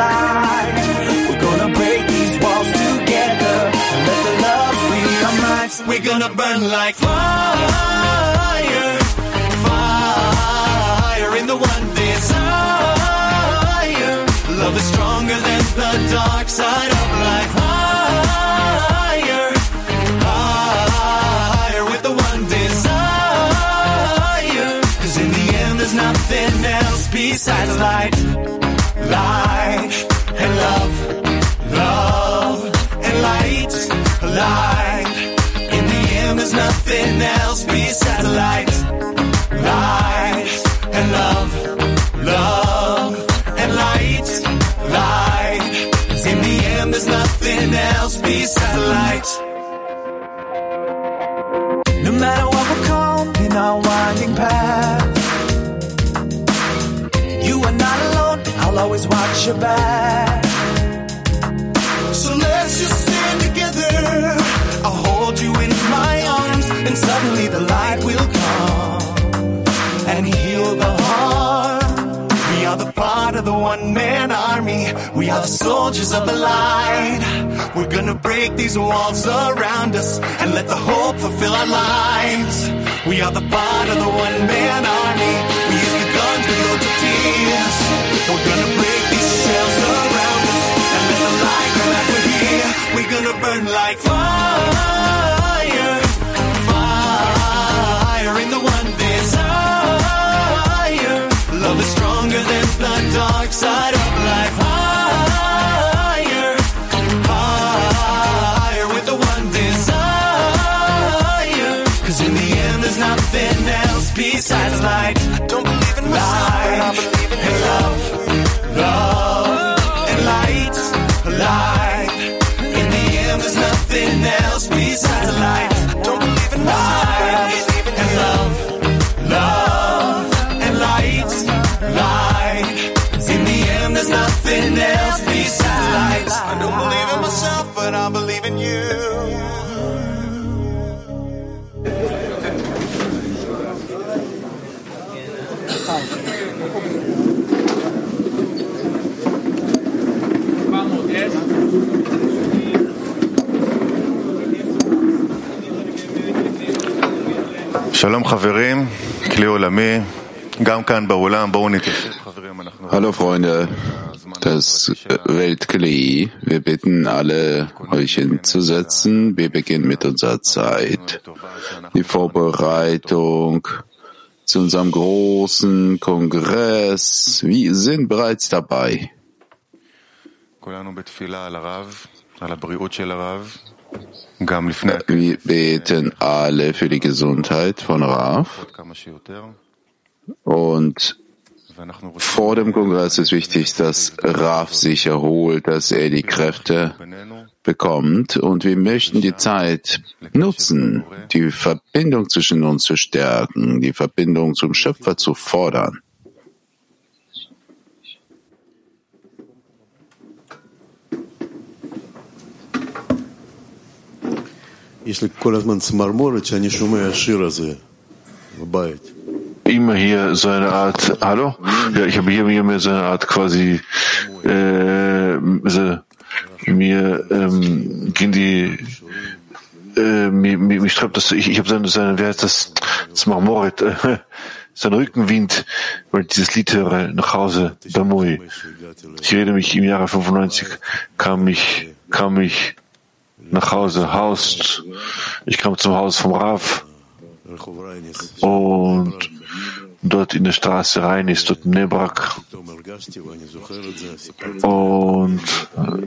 light. We're gonna break these walls together and let the love free our minds. We're gonna burn like fire, fire in the one desire. Love is stronger than the dark side of life. Higher, higher with the one desire. Cause in the end, there's nothing else besides light, light light. In the end, there's nothing else besides light, light and love, love and light, light. in the end, there's nothing else besides light. No matter what will come in our winding path, you are not alone. I'll always watch your back. You in my arms, and suddenly the light will come and heal the heart. We are the part of the one man army. We are the soldiers of the light. We're gonna break these walls around us and let the hope fulfill our lives. We are the part of the one man army. We use the guns with loads of tears. We're gonna break We're gonna burn like fire, fire in the one desire. Love is stronger than the dark side of life. Higher, with the one desire. Cause in the end, there's nothing else besides light. I don't believe in light, Hallo Freunde des Weltkli. Wir bitten alle, euch hinzusetzen. Wir beginnen mit unserer Zeit. Die Vorbereitung zu unserem großen Kongress. Wir sind bereits dabei. Wir beten alle für die Gesundheit von Raf. Und vor dem Kongress ist wichtig, dass Raf sich erholt, dass er die Kräfte bekommt. Und wir möchten die Zeit nutzen, die Verbindung zwischen uns zu stärken, die Verbindung zum Schöpfer zu fordern. Immer hier so eine Art, hallo? Ja, ich habe hier, mir so eine Art quasi, äh, mir ähm, gehen die, äh, mir, mir, mich treibt das, ich, ich habe so eine, so eine, wie heißt das, das Marmorit, äh, so ein Rückenwind, weil ich dieses Lied höre, nach Hause, Damui. Ich rede mich im Jahre 95, kam ich, kam ich nach Hause haust. Ich kam zum Haus vom Rav und dort in der Straße rein ist, dort in Nebrak. Und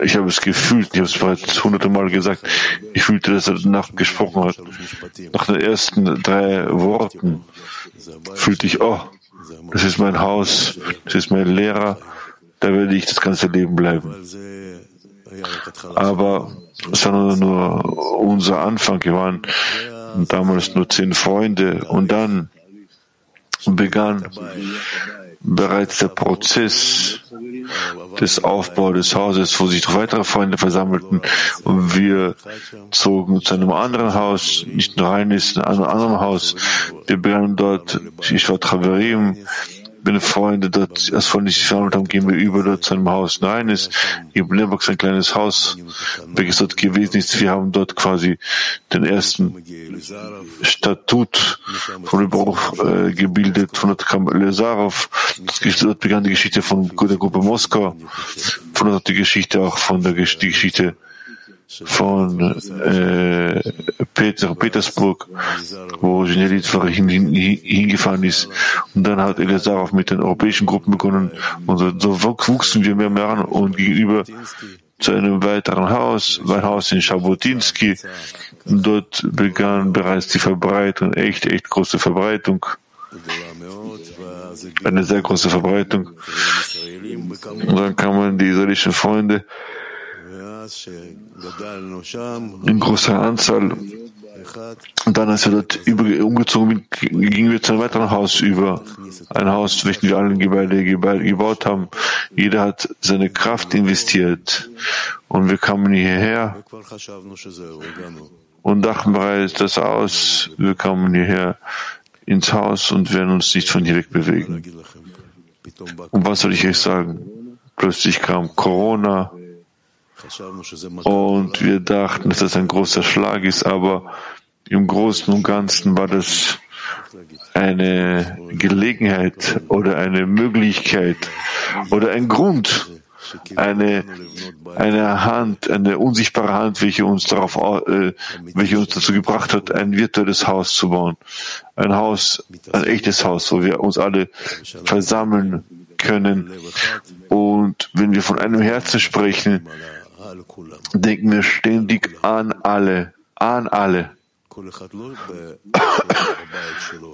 ich habe es gefühlt, ich habe es bereits hunderte Mal gesagt, ich fühlte, dass er Nacht gesprochen hat. Nach den ersten drei Worten fühlte ich, oh, das ist mein Haus, das ist mein Lehrer, da werde ich das ganze Leben bleiben. Aber nur, nur unser Anfang. Wir waren damals nur zehn Freunde und dann begann bereits der Prozess des Aufbaus des Hauses, wo sich noch weitere Freunde versammelten und wir zogen zu einem anderen Haus, nicht nur eines, in einem anderen Haus. Wir begannen dort, ich war Traverim, wenn Freunde dort als Freunde sich verhandelt haben, gehen wir über dort zu einem Haus. Nein, es gibt Nebok ein kleines Haus, welches dort gewesen ist. Wir haben dort quasi den ersten Statut von Überbruch äh, gebildet. Von dort kam Lesarov. Dort begann die Geschichte von der Gruppe Moskau. Von dort die Geschichte auch von der die Geschichte von äh, Peter, Petersburg, wo Genelit hin, hin, hingefahren ist. Und dann hat Elazarov mit den europäischen Gruppen begonnen. Und so, wuchsen wir mehr und mehr an und gegenüber zu einem weiteren Haus, ein Haus in Schabutinsky. Und dort begann bereits die Verbreitung, echt, echt große Verbreitung. Eine sehr große Verbreitung. Und dann kamen die israelischen Freunde in großer Anzahl. Und dann, als wir dort über, umgezogen sind, gingen wir zu einem weiteren Haus über. Ein Haus, welches wir alle Gebäude gebaut haben. Jeder hat seine Kraft investiert. Und wir kamen hierher und dachten bereits das aus. Wir kamen hierher ins Haus und werden uns nicht von hier weg bewegen. Und was soll ich euch sagen? Plötzlich kam Corona, und wir dachten, dass das ein großer Schlag ist, aber im Großen und Ganzen war das eine Gelegenheit oder eine Möglichkeit oder ein Grund, eine, eine Hand, eine unsichtbare Hand, welche uns darauf, äh, welche uns dazu gebracht hat, ein virtuelles Haus zu bauen. Ein Haus, ein echtes Haus, wo wir uns alle versammeln können. Und wenn wir von einem Herzen sprechen, denken wir ständig an alle, an alle.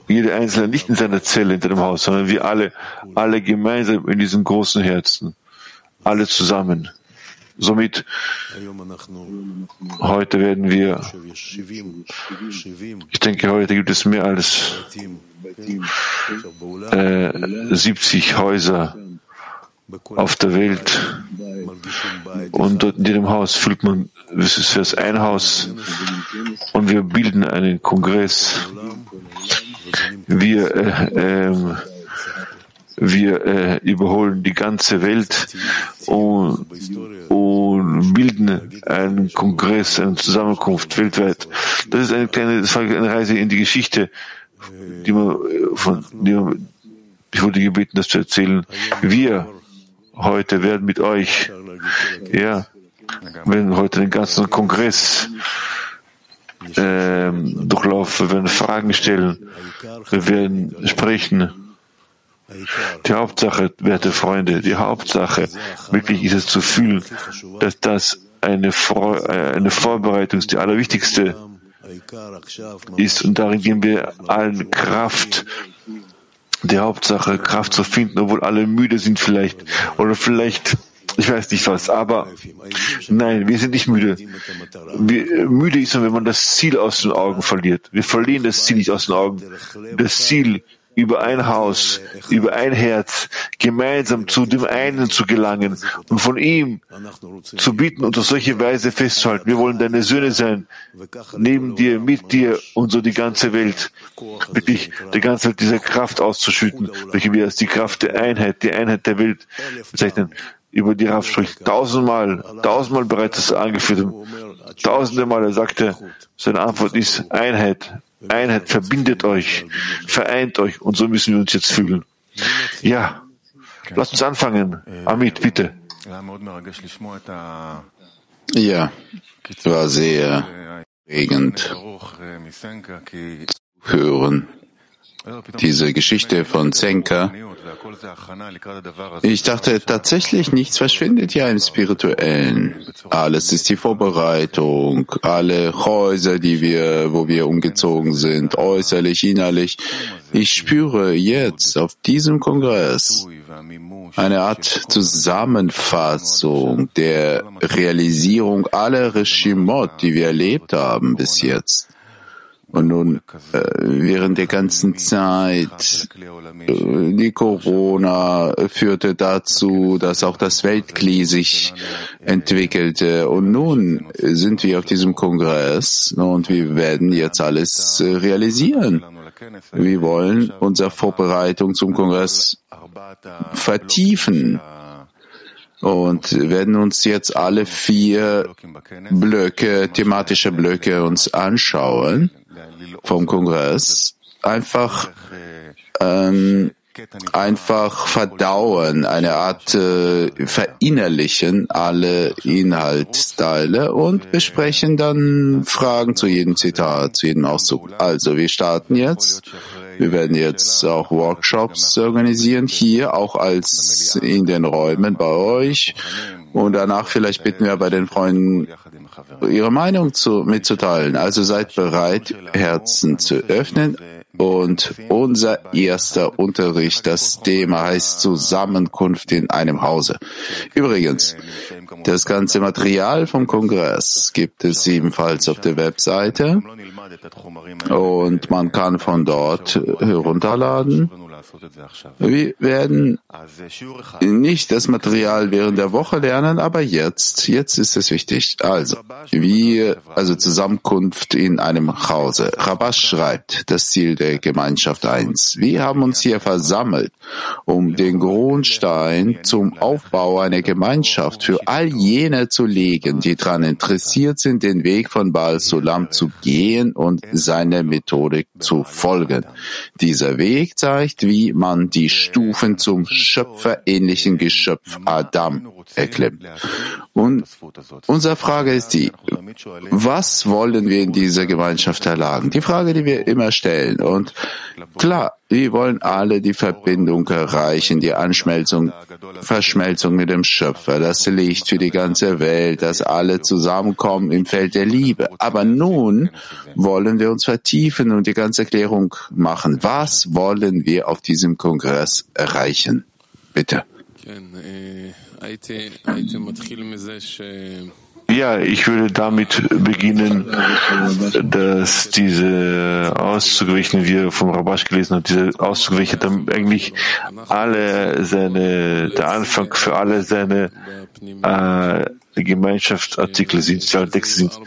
Jeder Einzelne nicht in seiner Zelle hinter dem Haus, sondern wir alle, alle gemeinsam in diesem großen Herzen. Alle zusammen. Somit, heute werden wir, ich denke, heute gibt es mehr als äh, 70 Häuser auf der Welt. Und dort in jedem Haus fühlt man, es ist erst ein Haus und wir bilden einen Kongress. Wir, äh, äh, wir äh, überholen die ganze Welt und, und bilden einen Kongress, eine Zusammenkunft weltweit. Das ist eine kleine das war eine Reise in die Geschichte, die man von, die man, ich wurde gebeten, das zu erzählen. Wir heute werden mit euch, ja, wenn heute den ganzen Kongress äh, durchlaufen, wir werden Fragen stellen, wir werden sprechen. Die Hauptsache, werte Freunde, die Hauptsache wirklich ist es zu fühlen, dass das eine, Vor äh, eine Vorbereitung ist, die allerwichtigste ist. Und darin geben wir allen Kraft, die Hauptsache, Kraft zu finden, obwohl alle müde sind vielleicht. Oder vielleicht, ich weiß nicht was, aber nein, wir sind nicht müde. Wir, müde ist man, wenn man das Ziel aus den Augen verliert. Wir verlieren das Ziel nicht aus den Augen. Das Ziel über ein Haus, über ein Herz, gemeinsam zu dem einen zu gelangen und von ihm zu bieten und auf solche Weise festzuhalten. Wir wollen deine Söhne sein, neben dir, mit dir und so die ganze Welt. Wirklich die ganze Welt diese Kraft auszuschütten, welche wir als die Kraft der Einheit, die Einheit der Welt bezeichnen über die Raff spricht. Tausendmal, tausendmal bereits das angeführt. Tausende Mal, er sagte, seine Antwort ist Einheit, Einheit verbindet euch, vereint euch und so müssen wir uns jetzt fühlen. Ja, lasst uns anfangen. Amit, bitte. Ja, war sehr regend hören. Diese Geschichte von Zenka. Ich dachte tatsächlich, nichts verschwindet ja im Spirituellen. Alles ist die Vorbereitung, alle Häuser, die wir, wo wir umgezogen sind, äußerlich, innerlich. Ich spüre jetzt auf diesem Kongress eine Art Zusammenfassung der Realisierung aller Regimot, die wir erlebt haben bis jetzt. Und nun, äh, während der ganzen Zeit, äh, die Corona führte dazu, dass auch das Weltkli sich entwickelte. Und nun sind wir auf diesem Kongress und wir werden jetzt alles äh, realisieren. Wir wollen unsere Vorbereitung zum Kongress vertiefen und werden uns jetzt alle vier Blöcke, thematische Blöcke uns anschauen vom Kongress. Einfach ähm, einfach verdauen, eine Art äh, verinnerlichen alle Inhaltsteile und besprechen dann Fragen zu jedem Zitat, zu jedem Auszug. Also wir starten jetzt. Wir werden jetzt auch Workshops organisieren, hier auch als in den Räumen bei euch. Und danach vielleicht bitten wir bei den Freunden, ihre Meinung zu, mitzuteilen. Also seid bereit, Herzen zu öffnen und unser erster Unterricht, das Thema heißt Zusammenkunft in einem Hause. Übrigens, das ganze Material vom Kongress gibt es ebenfalls auf der Webseite und man kann von dort herunterladen. Wir werden nicht das Material während der Woche lernen, aber jetzt, jetzt ist es wichtig. Also, wie, also Zusammenkunft in einem Hause. Rabash schreibt, das Ziel der Gemeinschaft 1. Wir haben uns hier versammelt, um den Grundstein zum Aufbau einer Gemeinschaft für all jene zu legen, die daran interessiert sind, den Weg von Baal Sulam zu gehen und seiner Methodik zu folgen. Dieser Weg zeigt, wie man die Stufen zum schöpferähnlichen Geschöpf Adam erklimmt. Und unsere Frage ist die, was wollen wir in dieser Gemeinschaft erlangen? Die Frage, die wir immer stellen. Und klar, wir wollen alle die Verbindung erreichen, die Anschmelzung, Verschmelzung mit dem Schöpfer, das Licht für die ganze Welt, dass alle zusammenkommen im Feld der Liebe. Aber nun wollen wir uns vertiefen und die ganze Erklärung machen. Was wollen wir auf diesem Kongress erreichen? Bitte. הייתי, הייתי מתחיל מזה ש... Ja, ich würde damit beginnen, dass diese Auszüge, welche wir vom Rabash gelesen haben, diese dann eigentlich alle seine, der Anfang für alle seine äh, Gemeinschaftsartikel sind, Texte sind,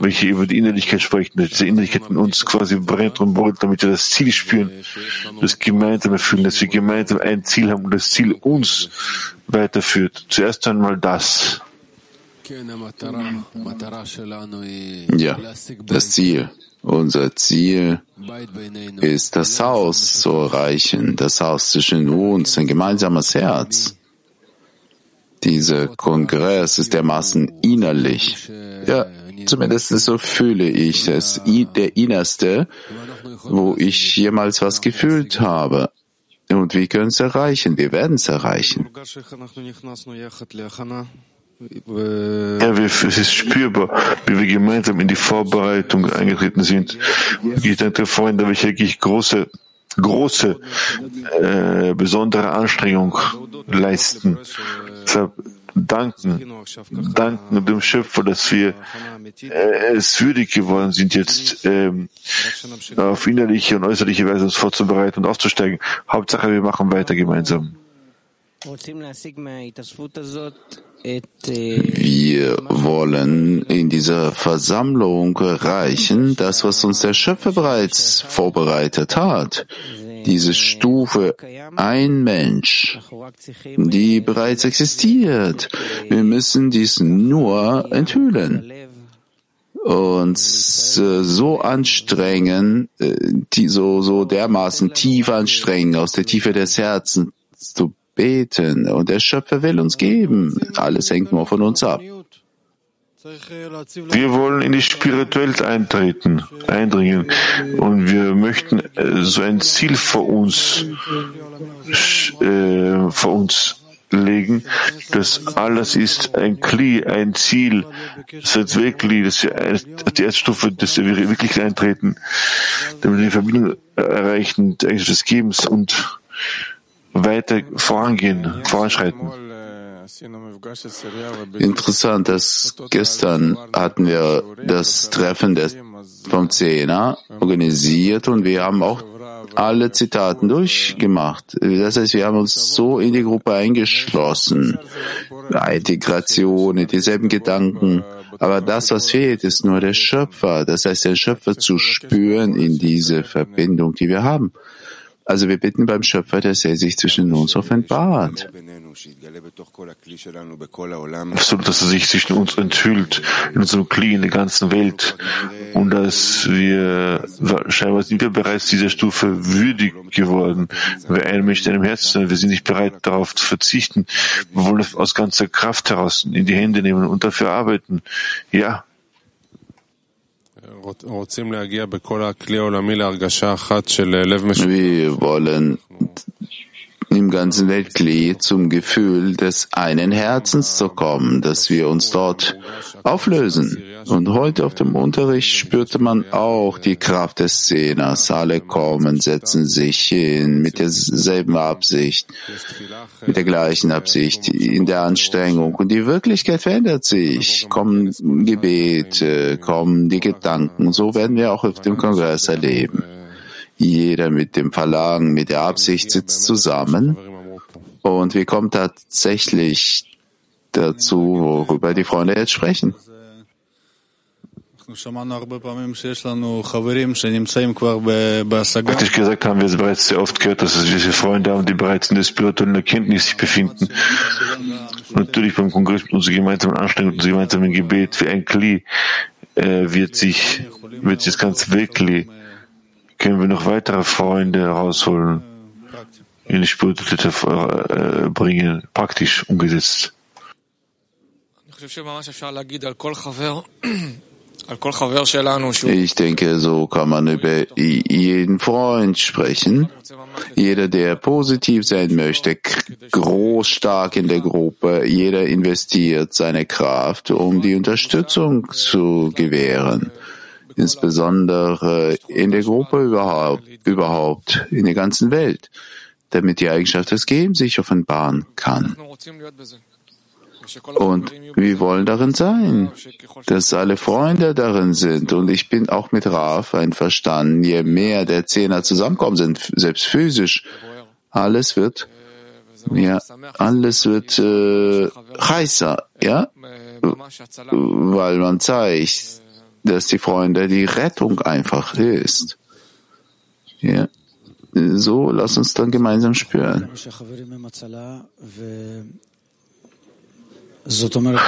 welche über die Innerlichkeit sprechen, dass diese Innerlichkeit in uns quasi brennt und brennt, damit wir das Ziel spüren, das gemeinsame fühlen, dass wir gemeinsam ein Ziel haben und das Ziel uns weiterführt. Zuerst einmal das. Ja, das Ziel. Unser Ziel ist, das Haus zu erreichen, das Haus zwischen uns, ein gemeinsames Herz. Dieser Kongress ist dermaßen innerlich. Ja, zumindest so fühle ich es. Der Innerste, wo ich jemals was gefühlt habe. Und wir können es erreichen. Wir werden es erreichen. Ja, es ist spürbar, wie wir gemeinsam in die Vorbereitung eingetreten sind. Ich denke, Freunde, welche wirklich große, große, äh, besondere Anstrengung leisten. Deshalb danken, danken dem Schöpfer, dass wir äh, es würdig geworden sind, jetzt ähm, auf innerliche und äußerliche Weise uns vorzubereiten und aufzusteigen. Hauptsache, wir machen weiter gemeinsam. Wir wollen in dieser Versammlung erreichen, das, was uns der Schöpfer bereits vorbereitet hat. Diese Stufe, ein Mensch, die bereits existiert. Wir müssen dies nur enthüllen uns so anstrengen, äh, so, so dermaßen tief anstrengen, aus der Tiefe des Herzens zu beten und der Schöpfer will uns geben. Alles hängt nur von uns ab. Wir wollen in die Spiritualität eintreten, eindringen und wir möchten äh, so ein Ziel vor uns, äh, vor uns legen, dass alles ist ein Kli, ein Ziel, das wirklich, dass wir die erste Stufe, dass wir wirklich eintreten, damit wir die Verbindung erreichen, des Gebens und weiter vorangehen, voranschreiten. Interessant, dass gestern hatten wir das Treffen des, vom Zehner organisiert und wir haben auch alle Zitaten durchgemacht. Das heißt, wir haben uns so in die Gruppe eingeschlossen. Integration, dieselben Gedanken. Aber das, was fehlt, ist nur der Schöpfer. Das heißt, den Schöpfer zu spüren in diese Verbindung, die wir haben. Also wir bitten beim Schöpfer, dass er sich zwischen uns offenbart. Absolut, dass er sich zwischen uns enthüllt, in unserem Kli, in der ganzen Welt. Und dass wir, scheinbar sind wir bereits dieser Stufe würdig geworden. Wir ein Mensch in einem Herzen, wir sind nicht bereit, darauf zu verzichten. Wir wollen aus ganzer Kraft heraus in die Hände nehmen und dafür arbeiten. Ja, wir wollen im ganzen Weltglied zum Gefühl des einen Herzens zu kommen, dass wir uns dort auflösen. Und heute auf dem Unterricht spürte man auch die Kraft des Szeners. Alle kommen, setzen sich hin mit derselben Absicht, mit der gleichen Absicht, in der Anstrengung. Und die Wirklichkeit verändert sich. Kommen Gebete, kommen die Gedanken. So werden wir auch auf dem Kongress erleben. Jeder mit dem Verlangen, mit der Absicht sitzt zusammen und wir kommen tatsächlich dazu, worüber die Freunde jetzt sprechen. Praktisch gesagt haben wir bereits sehr oft gehört, dass es diese Freunde haben, die bereits in der spirituellen Erkenntnis sich befinden. Natürlich beim Kongress mit unserer gemeinsamen Anstrengung, unserem gemeinsamen Gebet, wie ein Kli, äh, wird sich, wird sich das ganze Wirklich können wir noch weitere Freunde herausholen, in die Spiritualität äh, bringen, praktisch umgesetzt. Ich denke, so kann man über jeden Freund sprechen. Jeder, der positiv sein möchte, groß, stark in der Gruppe, jeder investiert seine Kraft, um die Unterstützung zu gewähren insbesondere in der Gruppe überhaupt, überhaupt, in der ganzen Welt, damit die Eigenschaft des Gebens sich offenbaren kann. Und wir wollen darin sein, dass alle Freunde darin sind. Und ich bin auch mit Raf einverstanden, je mehr der Zehner zusammenkommen sind, selbst physisch, alles wird, ja, alles wird äh, heißer, ja, weil man zeigt, dass die Freunde die Rettung einfach ist. Ja. So, lass uns dann gemeinsam spüren.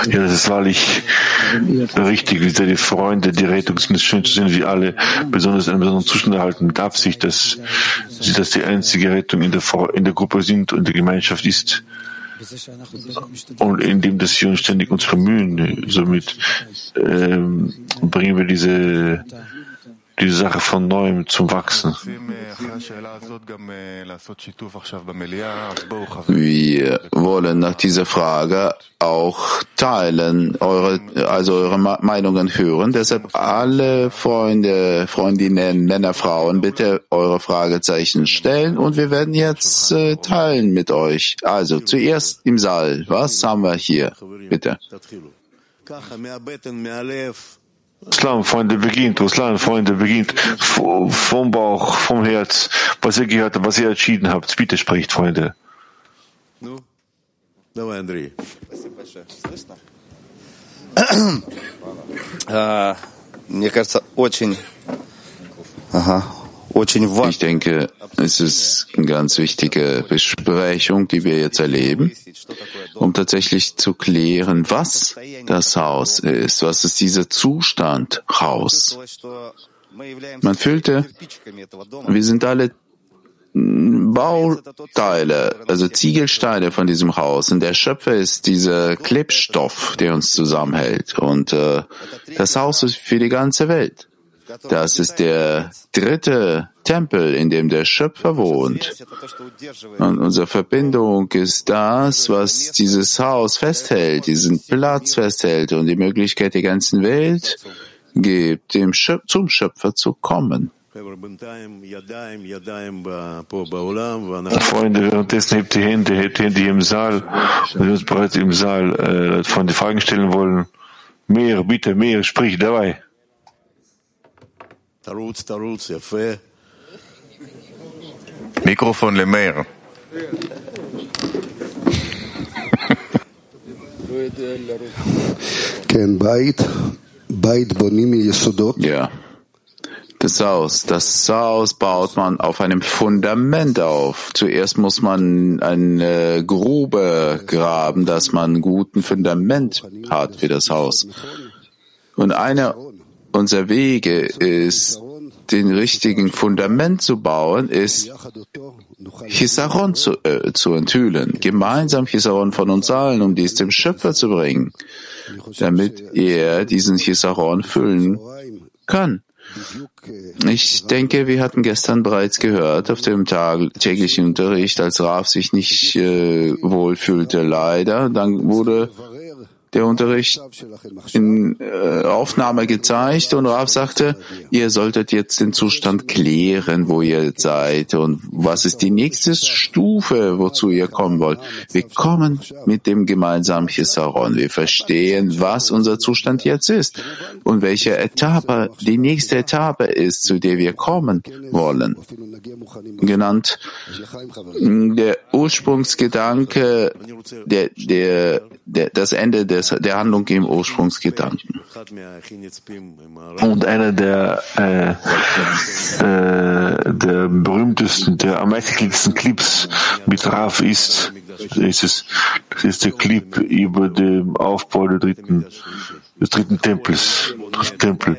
Ja, das ist wahrlich richtig, wie sehr die Freunde die Rettungsmission zu sehen, wie alle besonders einen besonderen Zustand erhalten, mit Absicht, dass sie das die einzige Rettung in der, in der Gruppe sind und der Gemeinschaft ist. Und indem wir uns ständig uns bemühen, somit ähm, bringen wir diese die Sache von neuem zum Wachsen. Wir wollen nach dieser Frage auch teilen, eure, also eure Meinungen hören. Deshalb alle Freunde, Freundinnen, Männer, Frauen, bitte eure Fragezeichen stellen und wir werden jetzt äh, teilen mit euch. Also zuerst im Saal. Was haben wir hier? Bitte. Islam, Freunde, beginnt, Islam, Freunde, beginnt vom Bauch, vom Herz, was ihr gehört habt, was ihr entschieden habt. Bitte spricht, Freunde. Мне кажется, очень... Ага. ich denke, es ist eine ganz wichtige Besprechung, die wir jetzt erleben, um tatsächlich zu klären, was das Haus ist, was ist dieser Zustand Haus. Man fühlte, wir sind alle Bauteile, also Ziegelsteine von diesem Haus. Und der Schöpfer ist dieser Klebstoff, der uns zusammenhält. Und äh, das Haus ist für die ganze Welt. Das ist der dritte Tempel, in dem der Schöpfer wohnt. Und unsere Verbindung ist das, was dieses Haus festhält, diesen Platz festhält und die Möglichkeit der ganzen Welt gibt, dem Schöp zum Schöpfer zu kommen. Freunde, währenddessen hebt die Hände, hebt die Hände im Saal und wir uns bereits im Saal äh, von die Fragen stellen wollen. Mehr, bitte, mehr, sprich dabei. Mikrofon למאיר. כן, בית, בית בונים מיסודות. Ja. Das Haus. Das Haus baut man auf einem Fundament auf. Zuerst muss man eine Grube graben, dass man ein guten Fundament hat für das Haus. Und einer unserer Wege ist, den richtigen Fundament zu bauen, ist Chisaron zu, äh, zu enthüllen. Gemeinsam Chisaron von uns allen, um dies dem Schöpfer zu bringen, damit er diesen Chisaron füllen kann. Ich denke, wir hatten gestern bereits gehört auf dem Tag, täglichen Unterricht, als Raf sich nicht äh, wohlfühlte, leider. Dann wurde der Unterricht in äh, Aufnahme gezeigt und Rav sagte, ihr solltet jetzt den Zustand klären, wo ihr seid und was ist die nächste Stufe, wozu ihr kommen wollt. Wir kommen mit dem gemeinsamen Chisaron. Wir verstehen, was unser Zustand jetzt ist und welche Etappe die nächste Etappe ist, zu der wir kommen wollen. Genannt der Ursprungsgedanke, der, der, der, das Ende des, der Handlung im Ursprungsgedanken. Und einer der, äh, äh, der berühmtesten, der am meistgeklicktesten Clips mit Raf ist, ist es, ist der Clip über den Aufbau der dritten, des dritten Tempels, dritten Tempel,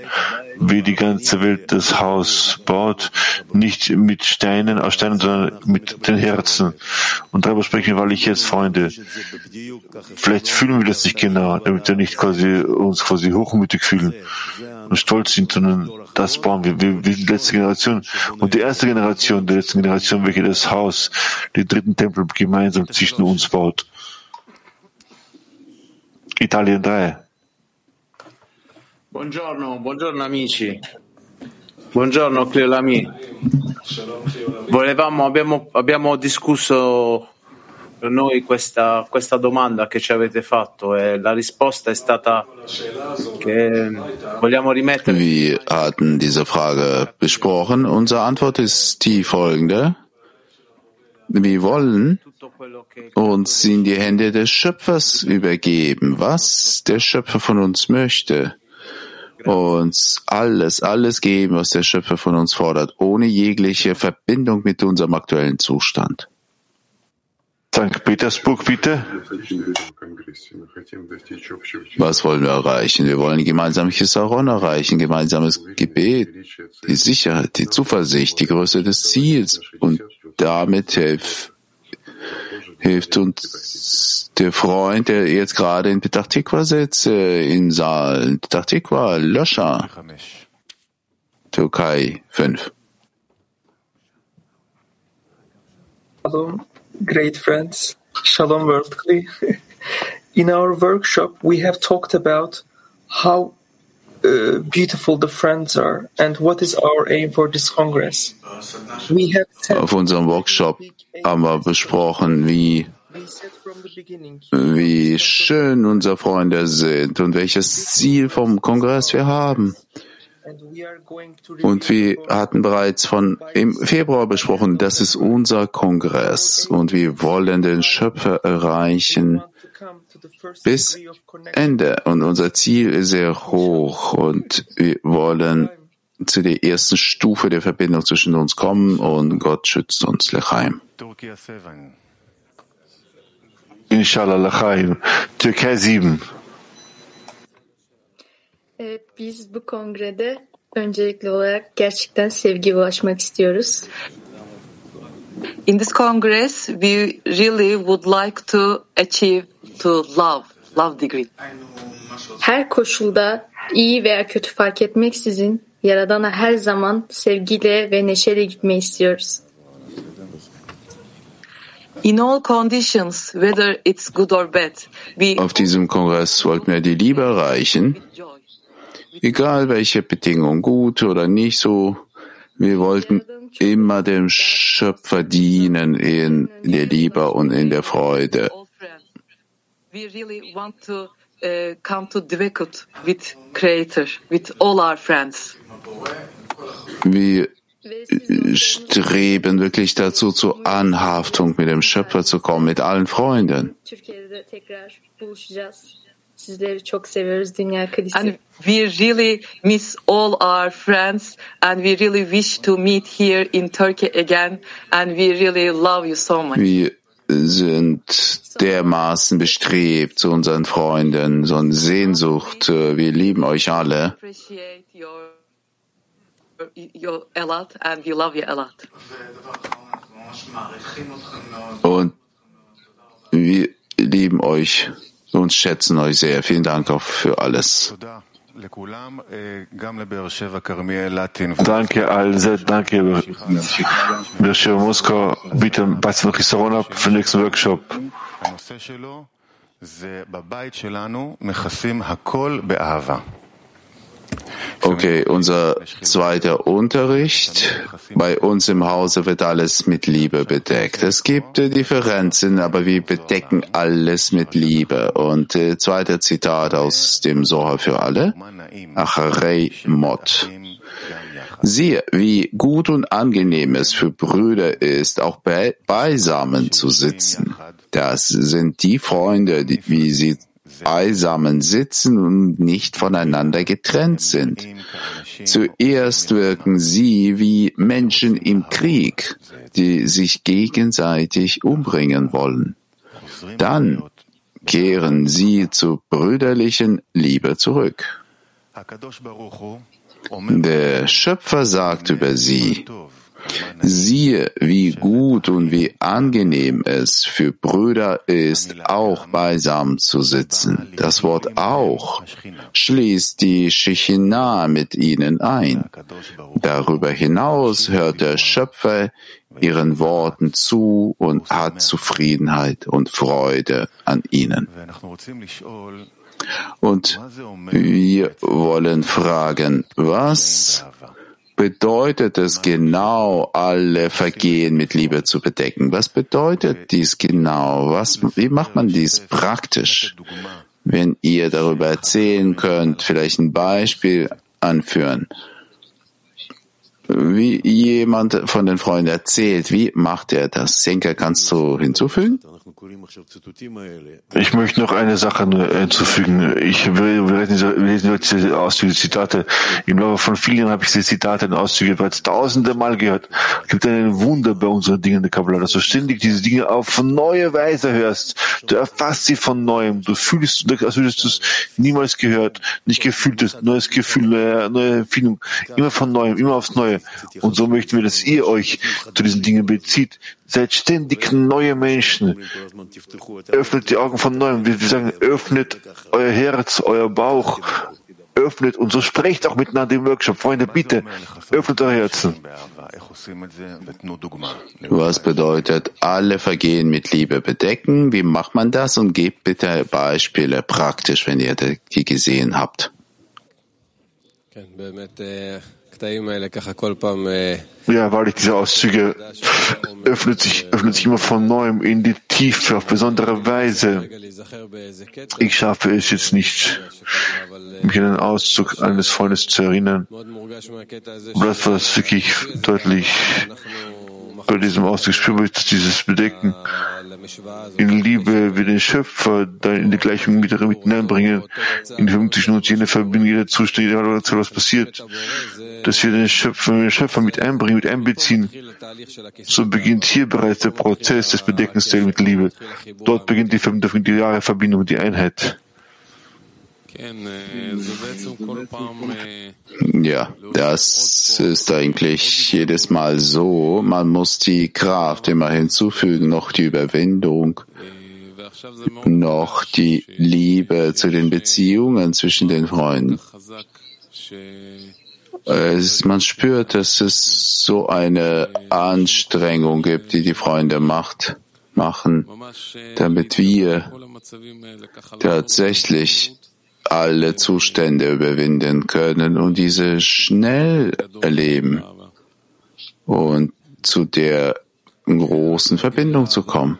wie die ganze Welt das Haus baut, nicht mit Steinen, aus Steinen, sondern mit den Herzen. Und darüber sprechen, weil ich jetzt, Freunde, vielleicht fühlen wir das nicht genau, damit wir nicht quasi uns quasi hochmütig fühlen und stolz sind, sondern das bauen wir. Wir, wir sind die letzte Generation. Und die erste Generation, der letzten Generation, welche das Haus, den dritten Tempel gemeinsam zwischen uns baut. Italien 3. Buongiorno, buongiorno amici. Buongiorno Cleolami. Volevamo, abbiamo, abbiamo discusso noi questa, questa domanda che ci avete fatto e la risposta è stata che vogliamo rimettere. Wir hatten diese Frage besprochen. Unsere Antwort ist die folgende. Wir wollen uns in die Hände des Schöpfers übergeben, was der Schöpfer von uns möchte uns alles, alles geben, was der Schöpfer von uns fordert, ohne jegliche Verbindung mit unserem aktuellen Zustand. St. Petersburg, bitte. Was wollen wir erreichen? Wir wollen gemeinsam Chisaron erreichen, gemeinsames Gebet, die Sicherheit, die Zuversicht, die Größe des Ziels und damit hilft, hilft uns der Freund, der jetzt gerade in Petach Tikva sitzt, äh, im Saal. Petach Tikva, Löscher, Türkei 5. Shalom, great friends. Shalom, worldly. In our workshop, we have talked about how uh, beautiful the friends are and what is our aim for this Congress. We have said, Auf unserem Workshop haben wir besprochen, wie, wie schön unsere Freunde sind und welches Ziel vom Kongress wir haben. Und wir hatten bereits von im Februar besprochen, das ist unser Kongress und wir wollen den Schöpfer erreichen bis Ende. Und unser Ziel ist sehr hoch und wir wollen zu der ersten Stufe der Verbindung zwischen uns kommen und Gott schützt uns. Lechaim. Inshallah, Lechaim. Türkei 7. Biz bu kongrede öncelikli olarak gerçekten sevgi ulaşmak istiyoruz. In this Congress, we really would like to achieve to love, love degree. Her koşulda iyi veya kötü fark etmeksizin Yaradan'a her zaman sevgiyle ve neşeyle gitmeyi istiyoruz. In all conditions, whether it's good or bad, we Auf diesem Kongress wollten wir die Liebe erreichen, egal welche Bedingung, gut oder nicht so. Wir wollten immer dem Schöpfer dienen in der Liebe und in der Freude. We really want to uh, come to Dvekut with Creator, with all our friends. Wir streben wirklich dazu, zur Anhaftung mit dem Schöpfer zu kommen, mit allen Freunden. Sizleri çok seviyoruz Dünya Kadisi. And we really miss all our friends and we really wish to meet here in Turkey again and we really love you so much. Wir sind dermaßen bestrebt zu unseren Freunden, so eine Sehnsucht. Wir lieben euch alle. appreciate your, your a lot and we love you a lot. Und wir lieben euch und schätzen euch sehr. Vielen Dank auch für alles. Danke, Alze, danke, Beersheba Moskau. Bitte, Basim Chisarona für den nächsten Workshop. הנושא שלו זה בבית שלנו מכסים הכל באהבה. Okay, unser zweiter Unterricht. Bei uns im Hause wird alles mit Liebe bedeckt. Es gibt äh, Differenzen, aber wir bedecken alles mit Liebe. Und äh, zweiter Zitat aus dem Soha für alle. Acharei Mot. Siehe, wie gut und angenehm es für Brüder ist, auch be beisammen zu sitzen. Das sind die Freunde, die, wie sie beisammen sitzen und nicht voneinander getrennt sind. Zuerst wirken sie wie Menschen im Krieg, die sich gegenseitig umbringen wollen. Dann kehren sie zur brüderlichen Liebe zurück. Der Schöpfer sagt über sie, Siehe, wie gut und wie angenehm es für Brüder ist, auch beisammen zu sitzen. Das Wort auch schließt die Shechina mit ihnen ein. Darüber hinaus hört der Schöpfer ihren Worten zu und hat Zufriedenheit und Freude an ihnen. Und wir wollen fragen, was bedeutet es genau, alle Vergehen mit Liebe zu bedecken? Was bedeutet dies genau? Was, wie macht man dies praktisch? Wenn ihr darüber erzählen könnt, vielleicht ein Beispiel anführen. Wie jemand von den Freunden erzählt, wie macht er das? Senka, kannst du hinzufügen? Ich möchte noch eine Sache hinzufügen. Ich will, wir lesen jetzt diese Auszüge, Zitate. Im Laufe von vielen habe ich diese Zitate und Auszüge bereits tausende Mal gehört. Es gibt ein Wunder bei unseren Dingen der Kabbalah, dass du ständig diese Dinge auf neue Weise hörst. Du erfasst sie von neuem. Du fühlst, als würdest du es niemals gehört, nicht gefühlt hast, neues Gefühl, neue, neue Empfindung. Immer von neuem, immer aufs Neue. Und so möchten wir, dass ihr euch zu diesen Dingen bezieht. Seid ständig neue Menschen. Öffnet die Augen von neuem. Wir sagen, öffnet euer Herz, euer Bauch. Öffnet und so sprecht auch miteinander im Workshop. Freunde, bitte, öffnet euer Herzen. Was bedeutet alle Vergehen mit Liebe bedecken? Wie macht man das? Und gebt bitte Beispiele praktisch, wenn ihr die gesehen habt. Ja, weil diese Auszüge öffnet sich, öffnet sich immer von neuem in die Tiefe auf besondere Weise. Ich schaffe es jetzt nicht, mich an den Auszug eines Freundes zu erinnern. Aber das war wirklich deutlich bei diesem Auszug spürbar ist, dieses Bedecken in Liebe wir den Schöpfer dann in die Gleichung mit, hineinbringen, in die Verbindung zwischen uns, jene Verbindung, jeder Zustand, jeder Relation, was passiert, dass wir den Schöpfer, den Schöpfer mit einbringen, mit einbeziehen. So beginnt hier bereits der Prozess des Bedeckens mit Liebe. Dort beginnt die Verbindung, die wahre Verbindung, die Einheit. Ja, das ist eigentlich jedes Mal so. Man muss die Kraft immer hinzufügen, noch die Überwindung, noch die Liebe zu den Beziehungen zwischen den Freunden. Es, man spürt, dass es so eine Anstrengung gibt, die die Freunde macht, machen, damit wir tatsächlich alle Zustände überwinden können und diese schnell erleben und zu der großen Verbindung zu kommen.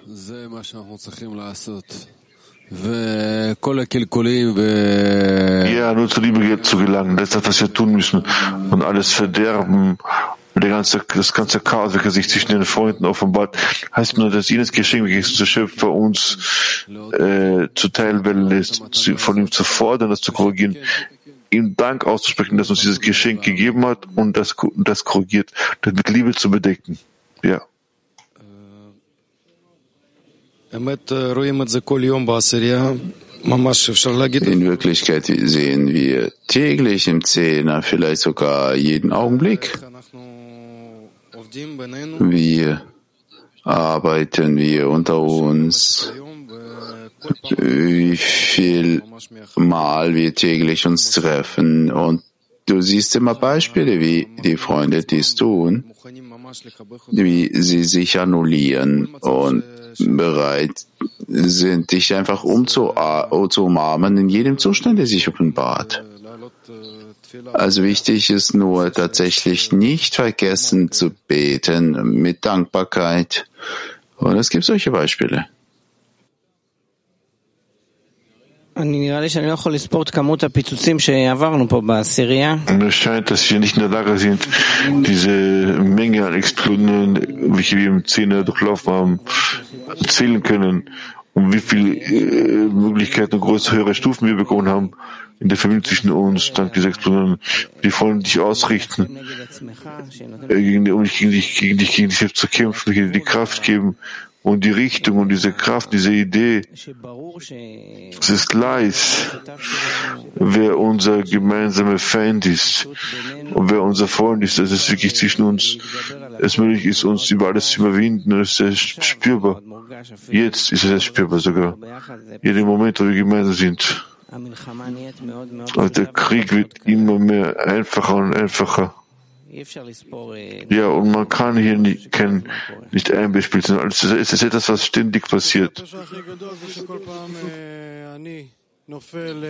Ja, nur zur Liebe zu gelangen, das ist das, was wir tun müssen. Und alles Verderben, der ganze, das ganze Chaos, welches sich zwischen den Freunden offenbart, heißt nur, dass jenes Geschenk, welches der Schöpfer uns äh, zuteil lässt, von ihm zu fordern, das zu korrigieren, ihm Dank auszusprechen, dass uns dieses Geschenk gegeben hat und das, das korrigiert, das mit Liebe zu bedecken. Ja. In Wirklichkeit sehen wir täglich im Zehner, vielleicht sogar jeden Augenblick. Wie arbeiten wir unter uns? Wie viel Mal wir täglich uns treffen und du siehst immer Beispiele, wie die Freunde dies tun, wie sie sich annullieren und bereit sind, dich einfach umzuumarmen in jedem Zustand, der sich offenbart. Also wichtig ist nur tatsächlich nicht vergessen zu beten mit Dankbarkeit. Und es gibt solche Beispiele. Mir scheint, dass wir nicht in der Lage sind, diese Menge an Explosionen, welche wir im Zehner durchlaufen haben, zählen können und wie viele äh, Möglichkeiten und größere, höhere Stufen wir bekommen haben in der Familie zwischen uns, dank dieser Explosionen. Wir wollen dich ausrichten, äh, gegen, um dich, gegen dich, gegen dich, gegen dich selbst zu kämpfen, dir die Kraft geben und die Richtung und diese Kraft, diese Idee, es ist gleich, wer unser gemeinsamer Feind ist und wer unser Freund ist, dass es wirklich zwischen uns es möglich ist, uns über alles zu überwinden, und es ist spürbar. Jetzt ist es spürbar sogar. Jeden Moment, wo wir gemeinsam sind. Also der Krieg wird immer mehr einfacher und einfacher. Ja, und man kann hier nicht, kein, nicht einbespielt sein. Also es ist etwas, was ständig passiert.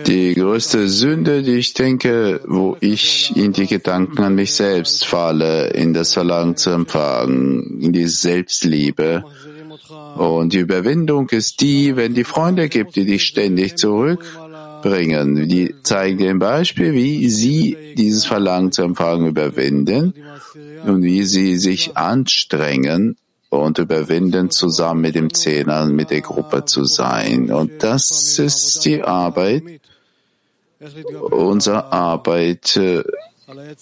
Die größte Sünde, die ich denke, wo ich in die Gedanken an mich selbst falle, in das Verlangen zu empfangen, in die Selbstliebe. Und die Überwindung ist die, wenn die Freunde gibt, die dich ständig zurück bringen. Die zeigen ein Beispiel, wie sie dieses Verlangen zu empfangen überwinden und wie sie sich anstrengen und überwinden, zusammen mit dem Zehner, mit der Gruppe zu sein. Und das ist die Arbeit, unsere Arbeit äh,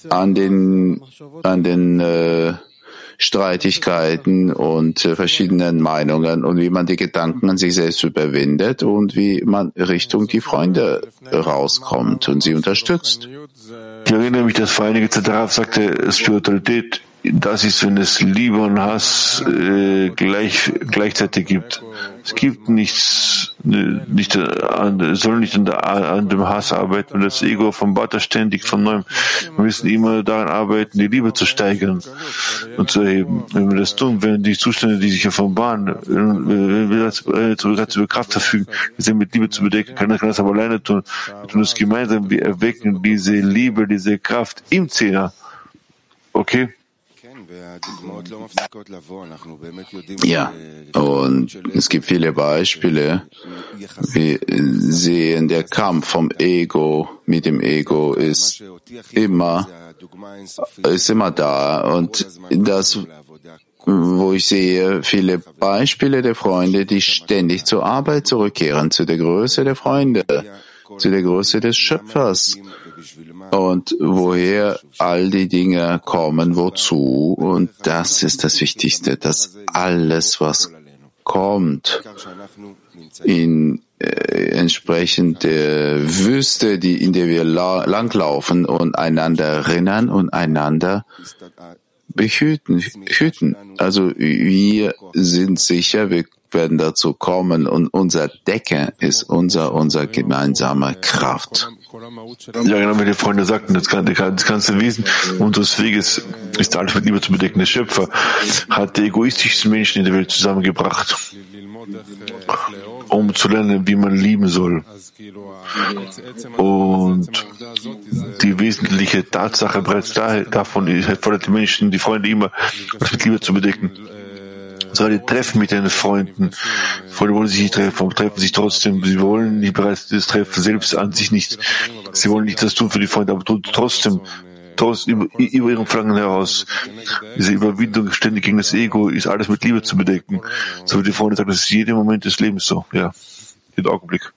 an den, an den äh, Streitigkeiten und äh, verschiedenen Meinungen und wie man die Gedanken an sich selbst überwindet und wie man Richtung die Freunde rauskommt und sie unterstützt. Ich erinnere mich, dass vor einiger Zeit darauf sagte, Spiritualität das ist, wenn es Liebe und Hass äh, gleich, gleichzeitig gibt. Es gibt nichts, äh, nicht soll nicht an, der, an dem Hass arbeiten. Und das Ego offenbart das ständig von neuem. Wir müssen immer daran arbeiten, die Liebe zu steigern und zu erheben. Wenn wir das tun, wenn die Zustände, die sich offenbaren, äh, wenn wir das äh, über Kraft verfügen, sie mit Liebe zu bedecken, kann das aber alleine tun. Wir tun es gemeinsam. Wir erwecken diese Liebe, diese Kraft im Zehner. Okay? Ja, und es gibt viele Beispiele. Wir sehen, der Kampf vom Ego mit dem Ego ist immer, ist immer da. Und das, wo ich sehe, viele Beispiele der Freunde, die ständig zur Arbeit zurückkehren, zu der Größe der Freunde, zu der Größe des Schöpfers und woher all die Dinge kommen, wozu. Und das ist das Wichtigste, dass alles, was kommt, in äh, entsprechend der Wüste, die, in der wir la langlaufen und einander erinnern und einander behüten, hüten. Also wir sind sicher, wir werden dazu kommen und unser Decke ist unser, unser gemeinsame Kraft. Ja, genau, wie die Freunde sagten, das ganze, das ganze Wesen unseres Weges ist alles mit Liebe zu bedecken. Der Schöpfer hat die egoistischsten Menschen in der Welt zusammengebracht, um zu lernen, wie man lieben soll. Und die wesentliche Tatsache bereits davon fordert die Menschen, die Freunde immer, das mit Liebe zu bedecken. So, die treffen mit den Freunden. Freunde wollen sich nicht treffen, aber treffen sich trotzdem. Sie wollen nicht bereits das Treffen selbst an sich nicht. Sie wollen nicht das tun für die Freunde, aber tun trotzdem trotz über, über ihren Verlangen heraus. Diese Überwindung ständig gegen das Ego ist alles mit Liebe zu bedecken. So wie die Freunde sagen, das ist jeden Moment des Lebens so. Ja, jeden Augenblick.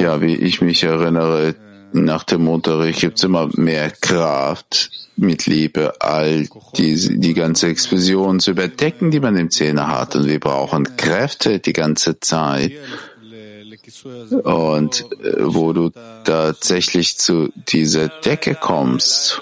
Ja, wie ich mich erinnere, nach dem Unterricht gibt es immer mehr Kraft, mit Liebe all die, die ganze Explosion zu überdecken, die man im Zähne hat. Und wir brauchen Kräfte die ganze Zeit. Und äh, wo du tatsächlich zu dieser Decke kommst,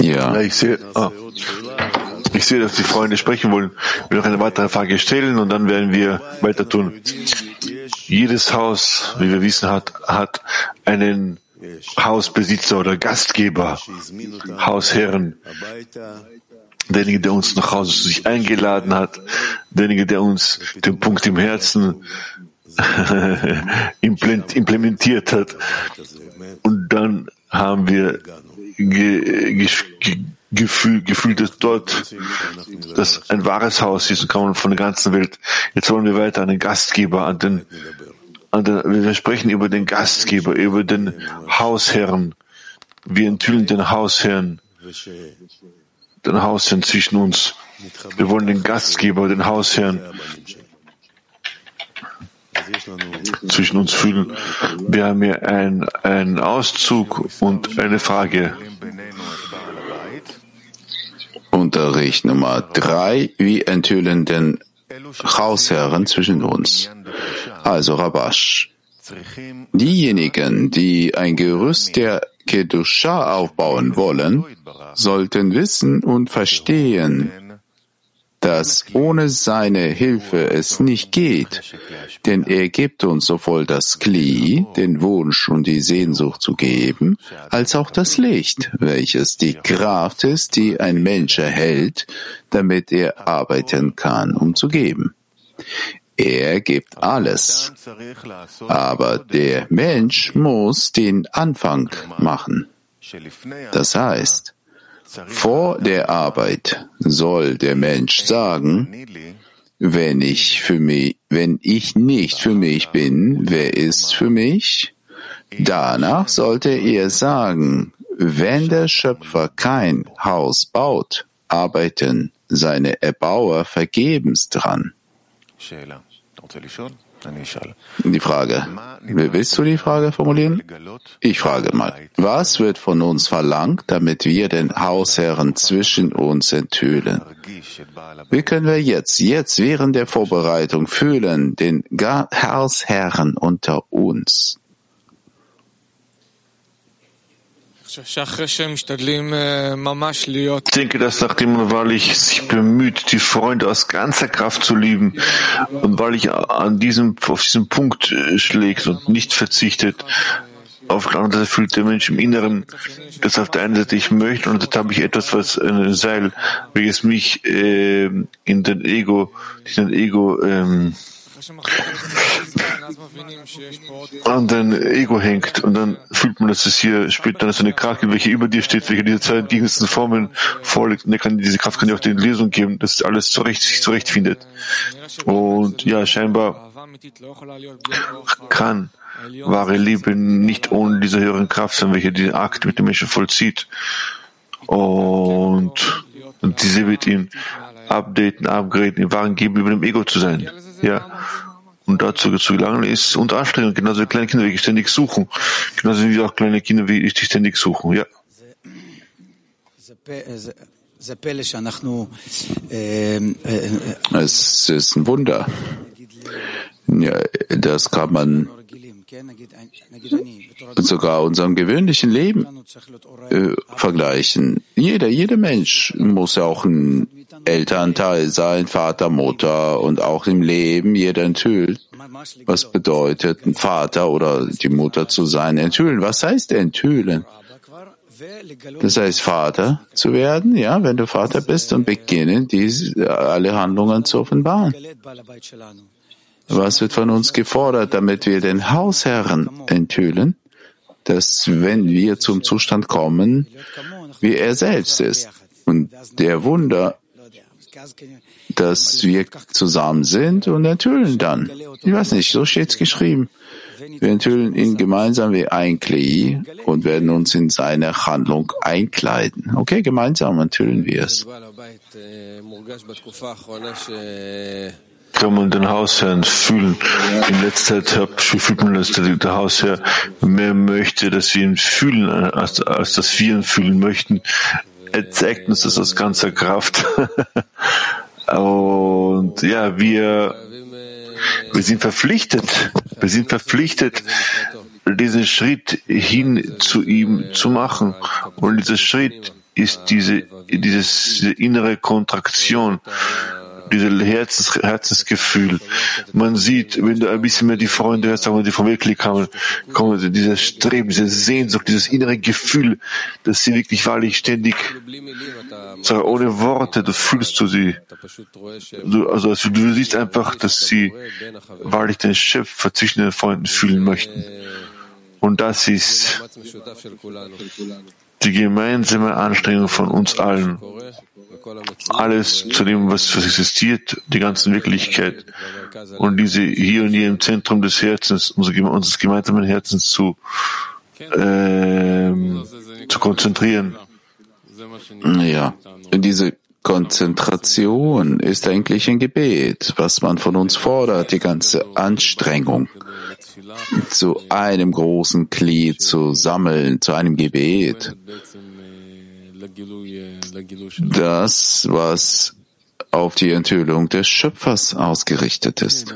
Ja, ich sehe, oh. ich sehe, dass die Freunde sprechen wollen. Ich will noch eine weitere Frage stellen und dann werden wir weiter tun. Jedes Haus, wie wir wissen, hat, hat einen Hausbesitzer oder Gastgeber, Hausherren, derjenige, der uns nach Hause zu sich eingeladen hat, derjenige, der uns den Punkt im Herzen implementiert hat. Und dann haben wir ge, ge, ge, Gefühl, Gefühl, dass dort das ein wahres Haus ist und kann man von der ganzen Welt. Jetzt wollen wir weiter an den Gastgeber, an den, an den, wir sprechen über den Gastgeber, über den Hausherrn. Wir enthüllen den Hausherrn, den Hausherrn zwischen uns. Wir wollen den Gastgeber, den Hausherrn zwischen uns fühlen. Wir haben hier einen, Auszug und eine Frage. Unterricht Nummer drei. Wir enthüllen den Hausherren zwischen uns. Also Rabash. Diejenigen, die ein Gerüst der Kedusha aufbauen wollen, sollten wissen und verstehen, dass ohne seine Hilfe es nicht geht, denn er gibt uns sowohl das Kli, den Wunsch und die Sehnsucht zu geben, als auch das Licht, welches die Kraft ist, die ein Mensch erhält, damit er arbeiten kann, um zu geben. Er gibt alles. Aber der Mensch muss den Anfang machen. Das heißt, vor der Arbeit soll der Mensch sagen, wenn ich für mich, wenn ich nicht für mich bin, wer ist für mich? Danach sollte er sagen, wenn der Schöpfer kein Haus baut, arbeiten seine Erbauer vergebens dran. Die Frage. Willst du die Frage formulieren? Ich frage mal. Was wird von uns verlangt, damit wir den Hausherren zwischen uns enthüllen? Wie können wir jetzt, jetzt während der Vorbereitung fühlen, den Hausherren unter uns? Ich denke, dass nachdem man wahrlich sich bemüht, die Freunde aus ganzer Kraft zu lieben und weil ich an diesem, auf diesem Punkt äh, schlägt und nicht verzichtet, auf der anderen Seite fühlt der Mensch im Inneren, dass auf der einen Seite ich möchte und dort habe ich etwas, was ein Seil, welches mich äh, in den Ego, in den Ego ähm, an dein Ego hängt und dann fühlt man, dass es hier später eine Kraft gibt, welche über dir steht, welche diese zwei entgegengesetzten Formeln vorliegt. Und kann, diese Kraft kann dir auch die Lesung geben, dass alles zurecht, sich zurechtfindet. Und ja, scheinbar kann wahre Liebe nicht ohne diese höheren Kraft sein, welche den Akt mit dem Menschen vollzieht. Und, und diese wird ihn updaten, upgraden, im wahren Geben über dem Ego zu sein. Ja. Und dazu zu gelangen ist unter Anstrengung, genauso wie kleine Kinder, die ständig suchen. Genauso wie auch kleine Kinder, wie ich die ständig suchen. Ja. Es ist ein Wunder. Ja, das kann man sogar unserem gewöhnlichen Leben äh, vergleichen. Jeder, jeder Mensch muss ja auch ein Elternteil sein, Vater, Mutter und auch im Leben jeder enthüllt. Was bedeutet ein Vater oder die Mutter zu sein? Enthüllen. Was heißt enthüllen? Das heißt, Vater zu werden, ja, wenn du Vater bist und beginnen, diese, alle Handlungen zu offenbaren. Was wird von uns gefordert, damit wir den Hausherren enthüllen? Dass wenn wir zum Zustand kommen, wie er selbst ist. Und der Wunder, dass wir zusammen sind und enthüllen dann. Ich weiß nicht, so steht's geschrieben. Wir enthüllen ihn gemeinsam wie ein Kli und werden uns in seine Handlung einkleiden. Okay, gemeinsam enthüllen wir es kann man den Hausherrn fühlen. In letzter Zeit fühlt man, dass der, der Hausherr mehr möchte, dass wir ihn fühlen, als, als dass wir ihn fühlen möchten. Er das aus ganzer Kraft. Und ja, wir, wir sind verpflichtet, wir sind verpflichtet, diesen Schritt hin zu ihm zu machen. Und dieser Schritt ist diese, dieses, diese innere Kontraktion dieses Herzens, Herzensgefühl. Man sieht, wenn du ein bisschen mehr die Freunde hörst, sagen wir, die vom Weltkrieg kamen, kommen, dieser Streben, diese Sehnsucht, dieses innere Gefühl, dass sie wirklich wahrlich ständig, ohne Worte, du fühlst du sie. Du, also, also du siehst einfach, dass sie wahrlich den Schöpfer zwischen den Freunden fühlen möchten. Und das ist die gemeinsame Anstrengung von uns allen alles zu dem, was, existiert, die ganze Wirklichkeit und diese hier und hier im Zentrum des Herzens, unseres gemeinsamen Herzens zu, äh, zu konzentrieren. Ja, diese Konzentration ist eigentlich ein Gebet, was man von uns fordert, die ganze Anstrengung zu einem großen Glied zu sammeln, zu einem Gebet das, was auf die Enthüllung des Schöpfers ausgerichtet ist.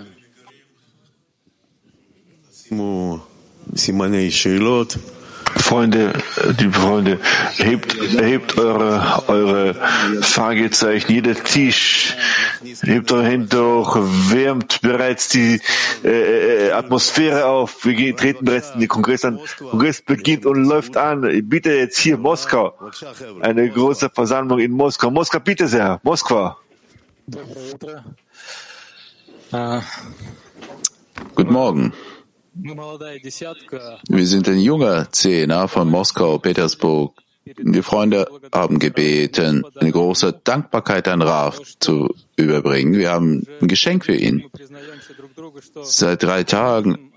Freunde, liebe Freunde, hebt, hebt eure, eure Fragezeichen, jeder Tisch, hebt eure Hände hoch, wärmt bereits die äh, äh, Atmosphäre auf. Wir gehen, treten bereits in den Kongress an. Kongress beginnt und läuft an. Bitte jetzt hier Moskau. Eine große Versammlung in Moskau. Moskau, bitte sehr. Moskau. Guten Morgen. Wir sind ein junger Zehner von Moskau, Petersburg. Die Freunde haben gebeten, eine große Dankbarkeit an Raf zu überbringen. Wir haben ein Geschenk für ihn. Seit drei Tagen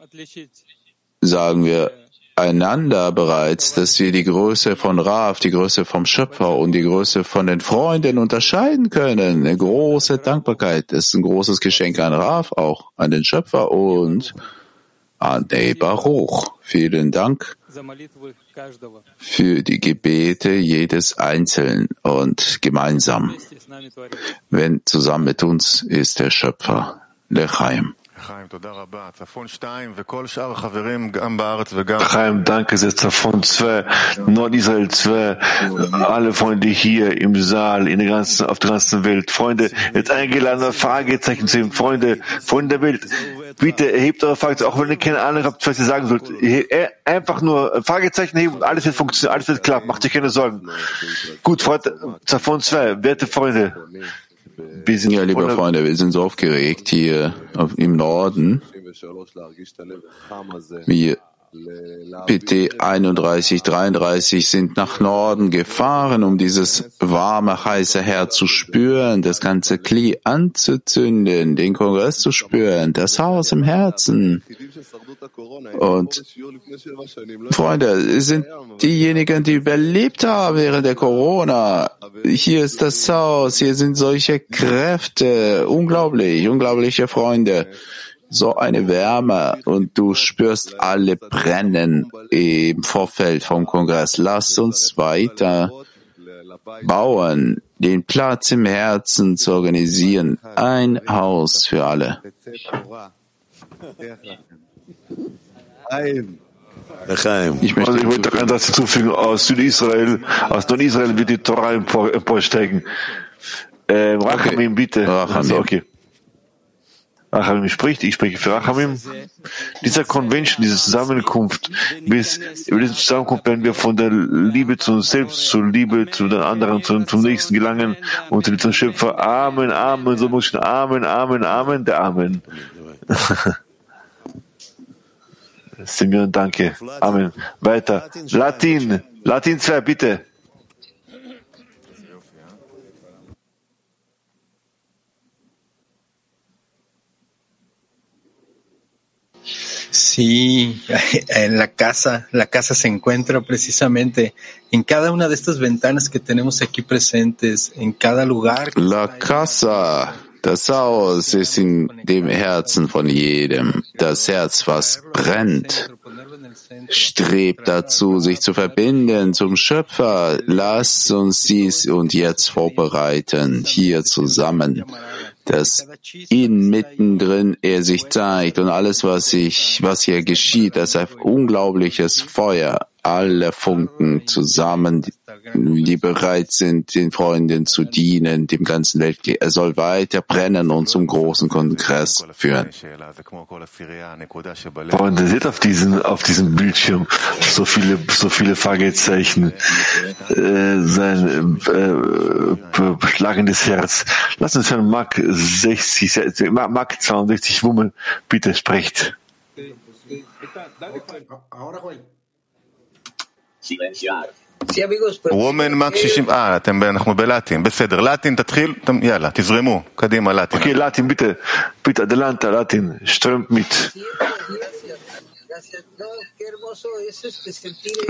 sagen wir einander bereits, dass wir die Größe von Raf, die Größe vom Schöpfer und die Größe von den Freunden unterscheiden können. Eine große Dankbarkeit. Ist ein großes Geschenk an Raf, auch an den Schöpfer und Adei Baruch. Vielen Dank für die Gebete jedes Einzelnen und gemeinsam. Wenn zusammen mit uns ist der Schöpfer, Lechaim. Chaim, danke sehr. Zafon 2, Nordisrael 2, alle Freunde hier im Saal, in der ganzen, auf der ganzen Welt. Freunde, jetzt eingeladen, Fragezeichen zu ihm. Freunde, Freunde der Welt, bitte erhebt eure Fragezeichen, auch wenn ihr keine Ahnung habt, was ihr sagen sollt. Einfach nur Fragezeichen heben und alles wird funktionieren, alles wird klappen, macht euch keine Sorgen. Gut, Freunde, Zafon 2, werte Freunde. Wir sind ja, liebe Freunde, wir sind so aufgeregt hier im Norden. Wir PT 3133 sind nach Norden gefahren, um dieses warme, heiße Herz zu spüren, das ganze Kli anzuzünden, den Kongress zu spüren, das Haus im Herzen. Und Freunde, sind diejenigen, die überlebt haben während der Corona. Hier ist das Haus, hier sind solche Kräfte, unglaublich, unglaubliche Freunde so eine Wärme und du spürst alle brennen im Vorfeld vom Kongress. Lass uns weiter bauen, den Platz im Herzen zu organisieren. Ein Haus für alle. Ich möchte, also ich möchte einen Satz hinzufügen. Aus Südisrael, aus Nordisrael wird die Torah emporsteigen. Äh, Rachamim, bitte. Rachamim. Also, okay. Rachamim spricht, ich spreche für Rachamim. Dieser Convention, diese Zusammenkunft, bis über diese Zusammenkunft werden wir von der Liebe zu uns selbst, zur Liebe zu den anderen, zum, zum Nächsten gelangen und zum Schöpfer. Amen, Amen, so muss ich Amen, Amen, Amen, der Amen. Simeon, danke. Amen. Weiter. Latin. Latin 2, bitte. Sí, en la casa, la casa se encuentra precisamente en cada una de estas ventanas que tenemos aquí presentes, en cada lugar. La casa, das Haus ist in dem Herzen von jedem. Das Herz, was brennt, strebt dazu, sich zu verbinden zum Schöpfer. Lasst uns dies und jetzt vorbereiten, hier zusammen dass inmittendrin er sich zeigt und alles, was sich, was hier geschieht, das ist ein unglaubliches Feuer, alle Funken zusammen, die bereit sind, den Freunden zu dienen, dem ganzen Welt. Er soll weiter brennen und zum großen Kongress führen. Freunde, seht auf diesen, auf diesem Bildschirm so viele, so viele Fragezeichen, äh, sein äh, schlagendes Herz. Lass uns Herrn Mark 60, Mark 62 Wummel, bitte sprecht. וומן מק 60, אה, אתם, אנחנו בלטין, בסדר, לטין תתחיל, יאללה, תזרמו, קדימה לטין. אוקיי, לטין, ביטה, ביטה, דלנטה, לטין, שטרמפ מיט.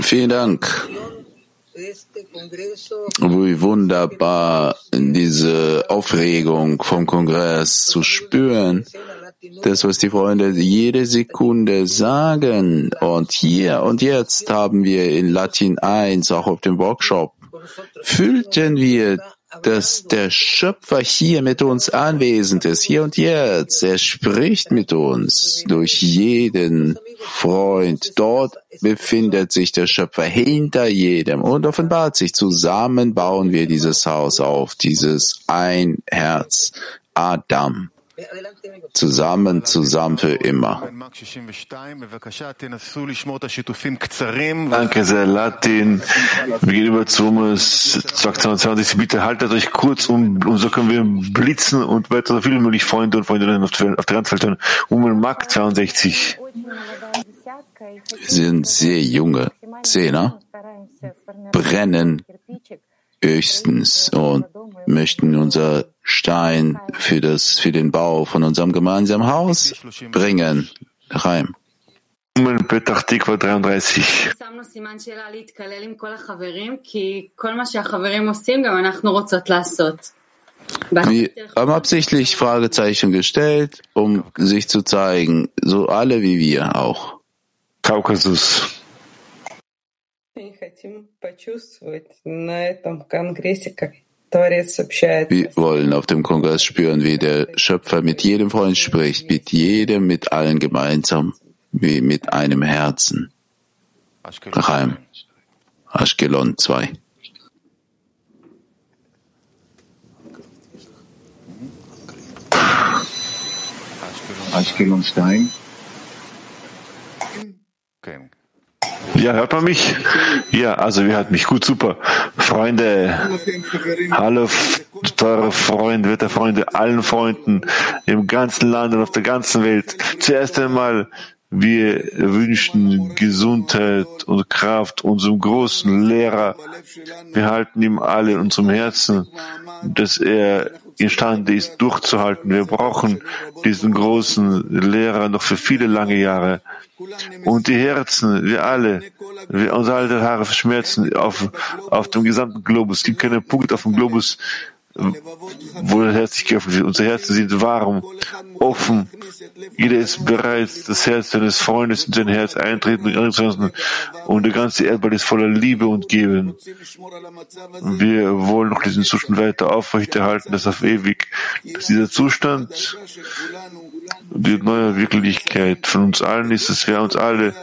Vielen Dank. Wie wunderbar diese Aufregung vom Kongress zu spüren. Das, was die Freunde jede Sekunde sagen. Und hier und jetzt haben wir in Latin 1, auch auf dem Workshop, fühlten wir dass der Schöpfer hier mit uns anwesend ist, hier und jetzt. Er spricht mit uns durch jeden Freund. Dort befindet sich der Schöpfer hinter jedem und offenbart sich. Zusammen bauen wir dieses Haus auf, dieses ein Herz, Adam zusammen, zusammen für immer. Danke sehr, Latin. Wir gehen über zu Humus 22. Bitte haltet euch kurz um, und so können wir blitzen und weiter so viele möglich Freunde und Freundinnen auf der, ganzen Welt hören. Umel Mark 62. Wir sind sehr junge Zehner, brennen höchstens und möchten unser Stein für, das, für den Bau von unserem gemeinsamen Haus bringen. Reim. 33. Wir haben absichtlich Fragezeichen gestellt, um sich zu zeigen, so alle wie wir auch. Kaukasus. Wir wollen auf diesem Kongress wir wollen auf dem Kongress spüren, wie der Schöpfer mit jedem Freund spricht, mit jedem, mit allen gemeinsam, wie mit einem Herzen. Chaim, Ashkelon 2. Ashkelon Stein. Ja, hört man mich? Ja, also wir hört mich gut, super. Freunde, hallo, teure Freunde, werte Freunde, allen Freunden im ganzen Land und auf der ganzen Welt. Zuerst einmal, wir wünschen Gesundheit und Kraft unserem großen Lehrer. Wir halten ihm alle in unserem Herzen, dass er imstande ist, durchzuhalten. Wir brauchen diesen großen Lehrer noch für viele lange Jahre. Und die Herzen, wir alle, wir, unsere alte Haare verschmerzen auf, auf dem gesamten Globus. Es gibt keinen Punkt auf dem Globus, wo das Herz sich geöffnet. Unsere Herzen sind warm, offen. Jeder ist bereit, das Herz seines Freundes in sein Herz eintreten und der ganze Erdball ist voller Liebe und Geben. Wir wollen noch diesen Zustand weiter aufrechterhalten, dass auf ewig, dass dieser Zustand die neue Wirklichkeit von uns allen ist, dass wir uns alle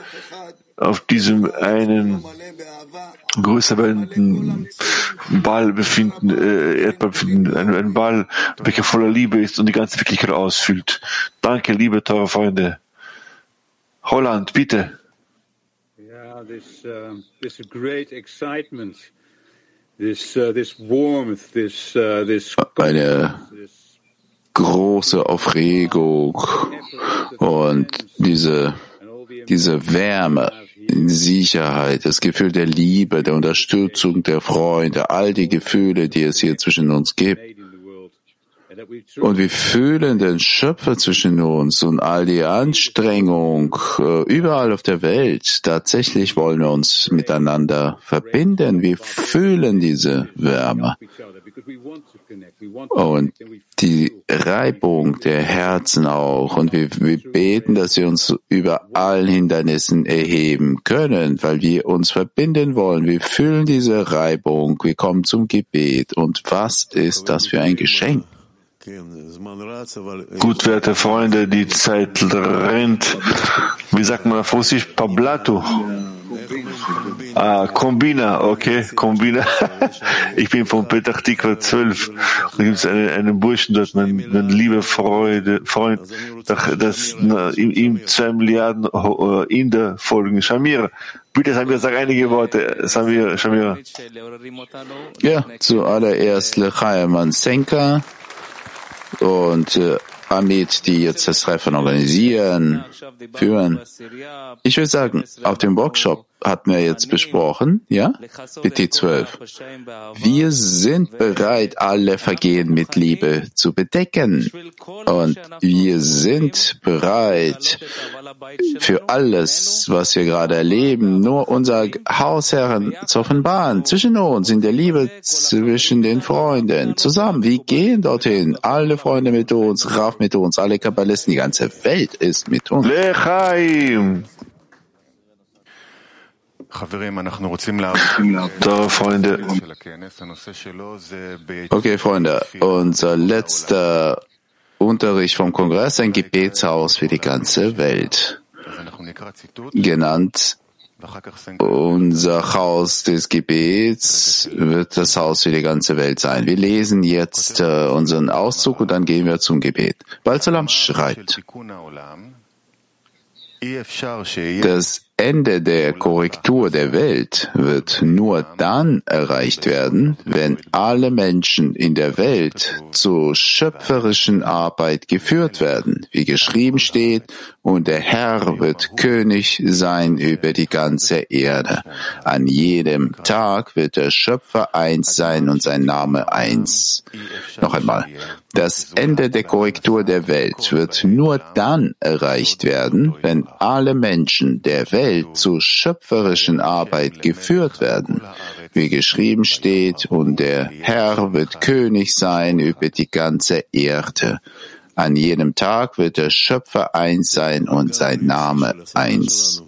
auf diesem einen größer werdenden Ball befinden, äh, Erdball befinden, ein, ein Ball, welcher voller Liebe ist und die ganze Wirklichkeit ausfüllt. Danke, liebe teure Freunde. Holland, bitte. Yeah, this, uh, this great excitement, this, uh, this warmth, this, uh, this Eine große Aufregung und diese, diese Wärme, Sicherheit, das Gefühl der Liebe, der Unterstützung, der Freunde, all die Gefühle, die es hier zwischen uns gibt. Und wir fühlen den Schöpfer zwischen uns und all die Anstrengung äh, überall auf der Welt. Tatsächlich wollen wir uns miteinander verbinden. Wir fühlen diese Wärme. Und die Reibung der Herzen auch. Und wir, wir beten, dass wir uns über allen Hindernissen erheben können, weil wir uns verbinden wollen. Wir fühlen diese Reibung. Wir kommen zum Gebet. Und was ist das für ein Geschenk? Gut, werte Freunde, die Zeit rennt. Wie sagt man auf Russisch? Pablato. Ah, Kombina, okay, Kombina. Ich bin von Petach Tikva 12. Da gibt es einen, einen Burschen dort, einen, einen lieber Freude, Freund, das, ihm, ihm zwei Milliarden äh, Inder folgen. Shamir, bitte Samir, sag einige Worte. Samir, Shamir. Ja, zuallererst Lechaim Senka und äh, Amit, die jetzt das Treffen organisieren, führen. Ich will sagen, auf dem Workshop hatten wir jetzt besprochen, ja, BT 12. Wir sind bereit, alle Vergehen mit Liebe zu bedecken. Und wir sind bereit, für alles, was wir gerade erleben, nur unser Hausherren zu offenbaren, zwischen uns, in der Liebe zwischen den Freunden, zusammen. Wir gehen dorthin, alle Freunde mit uns, Raf mit uns, alle Kabbalisten, die ganze Welt ist mit uns. Da, Freunde. Okay, Freunde, unser letzter Unterricht vom Kongress, ein Gebetshaus für die ganze Welt. Genannt unser Haus des Gebets wird das Haus für die ganze Welt sein. Wir lesen jetzt äh, unseren Auszug und dann gehen wir zum Gebet. Balsalam schreibt, das Ende der Korrektur der Welt wird nur dann erreicht werden, wenn alle Menschen in der Welt zur schöpferischen Arbeit geführt werden, wie geschrieben steht, und der Herr wird König sein über die ganze Erde. An jedem Tag wird der Schöpfer eins sein und sein Name eins. Noch einmal. Das Ende der Korrektur der Welt wird nur dann erreicht werden, wenn alle Menschen der Welt zur schöpferischen Arbeit geführt werden, wie geschrieben steht, und der Herr wird König sein über die ganze Erde. An jedem Tag wird der Schöpfer eins sein und sein Name eins.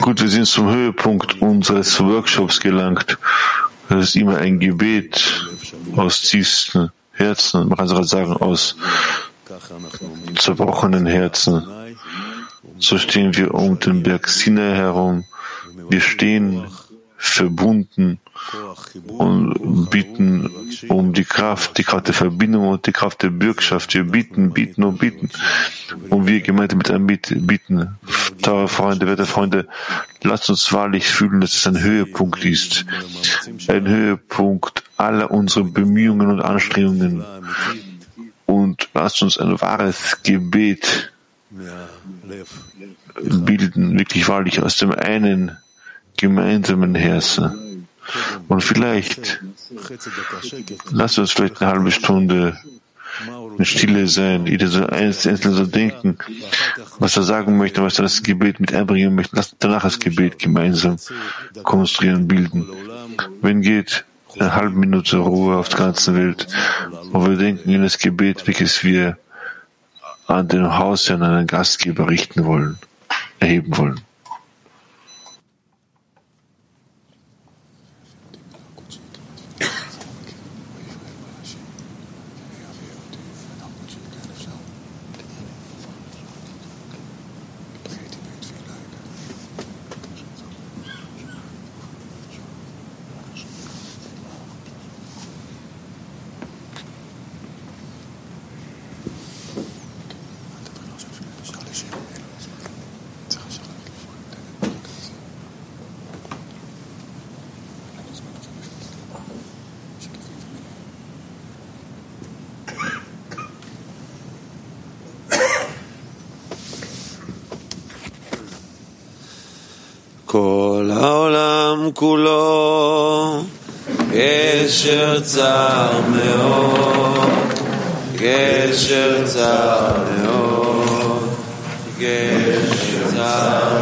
Gut, wir sind zum Höhepunkt unseres Workshops gelangt. Das ist immer ein Gebet aus tiefstem Herzen, man kann sogar sagen, aus zerbrochenen Herzen. So stehen wir um den Berg Sinai herum. Wir stehen verbunden und bieten um die Kraft, die Kraft der Verbindung und die Kraft der Bürgschaft. Wir bieten, bieten und bieten. Und wir gemeinsam mit einem bieten. Teure Freunde, werte Freunde, lasst uns wahrlich fühlen, dass es ein Höhepunkt ist. Ein Höhepunkt aller unserer Bemühungen und Anstrengungen. Und lasst uns ein wahres Gebet bilden, wirklich wahrlich aus dem einen gemeinsamen Herzen. Und vielleicht, lasst uns vielleicht eine halbe Stunde in Stille sein, jeder so einzeln so denken, was er sagen möchte, was er das Gebet mit einbringen möchte. Lasst danach das Gebet gemeinsam konstruieren, bilden. Wenn geht, eine halbe Minute Ruhe auf der ganzen Welt und wir denken in das Gebet, welches wir an den Hausherrn, an den Gastgeber richten wollen, erheben wollen. כולו גשר צר מאוד, גשר צר מאוד, גשר צר מאוד,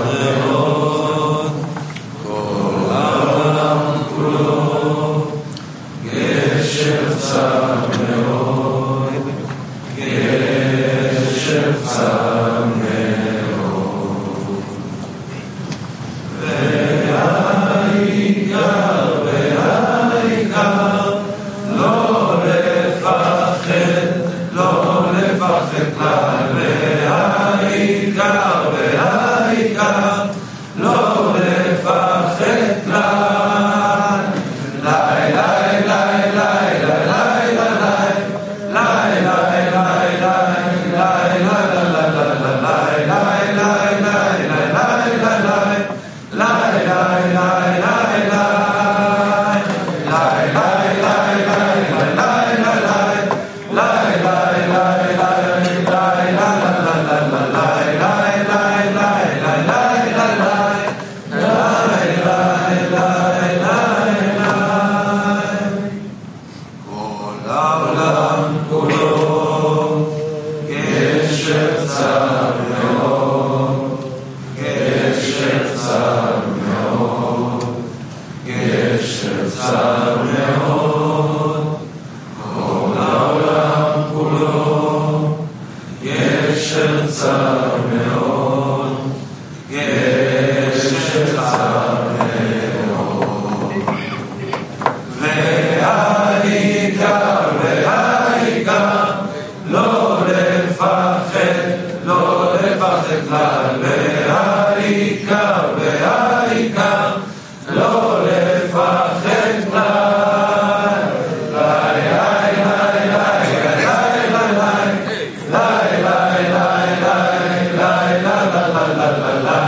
la la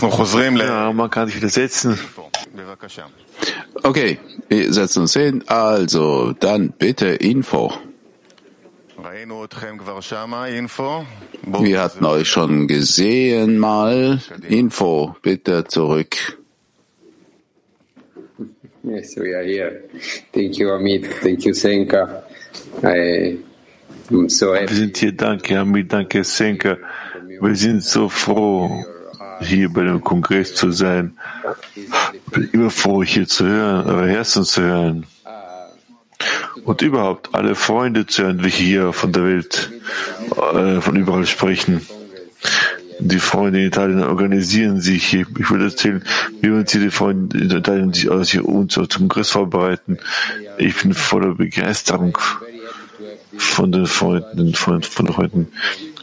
Ja, man kann sich wieder setzen. Okay, wir setzen uns hin. Also, dann bitte Info. Wir hatten euch schon gesehen mal. Info, bitte zurück. Yes, we are here. Thank you, Amit. Thank you, Senka. I am so happy. Wir sind hier. Danke, Amit. Danke, Senka. Wir sind so froh, hier bei dem Kongress zu sein. Immer froh, hier zu hören, eure Herzen zu hören. Und überhaupt alle Freunde zu hören, welche hier von der Welt, äh, von überall sprechen. Die Freunde in Italien organisieren sich. Ich würde erzählen, wie uns hier die Freunde in Italien sich also hier uns zum Kongress vorbereiten. Ich bin voller Begeisterung von den Freunden, von, von den Freunden.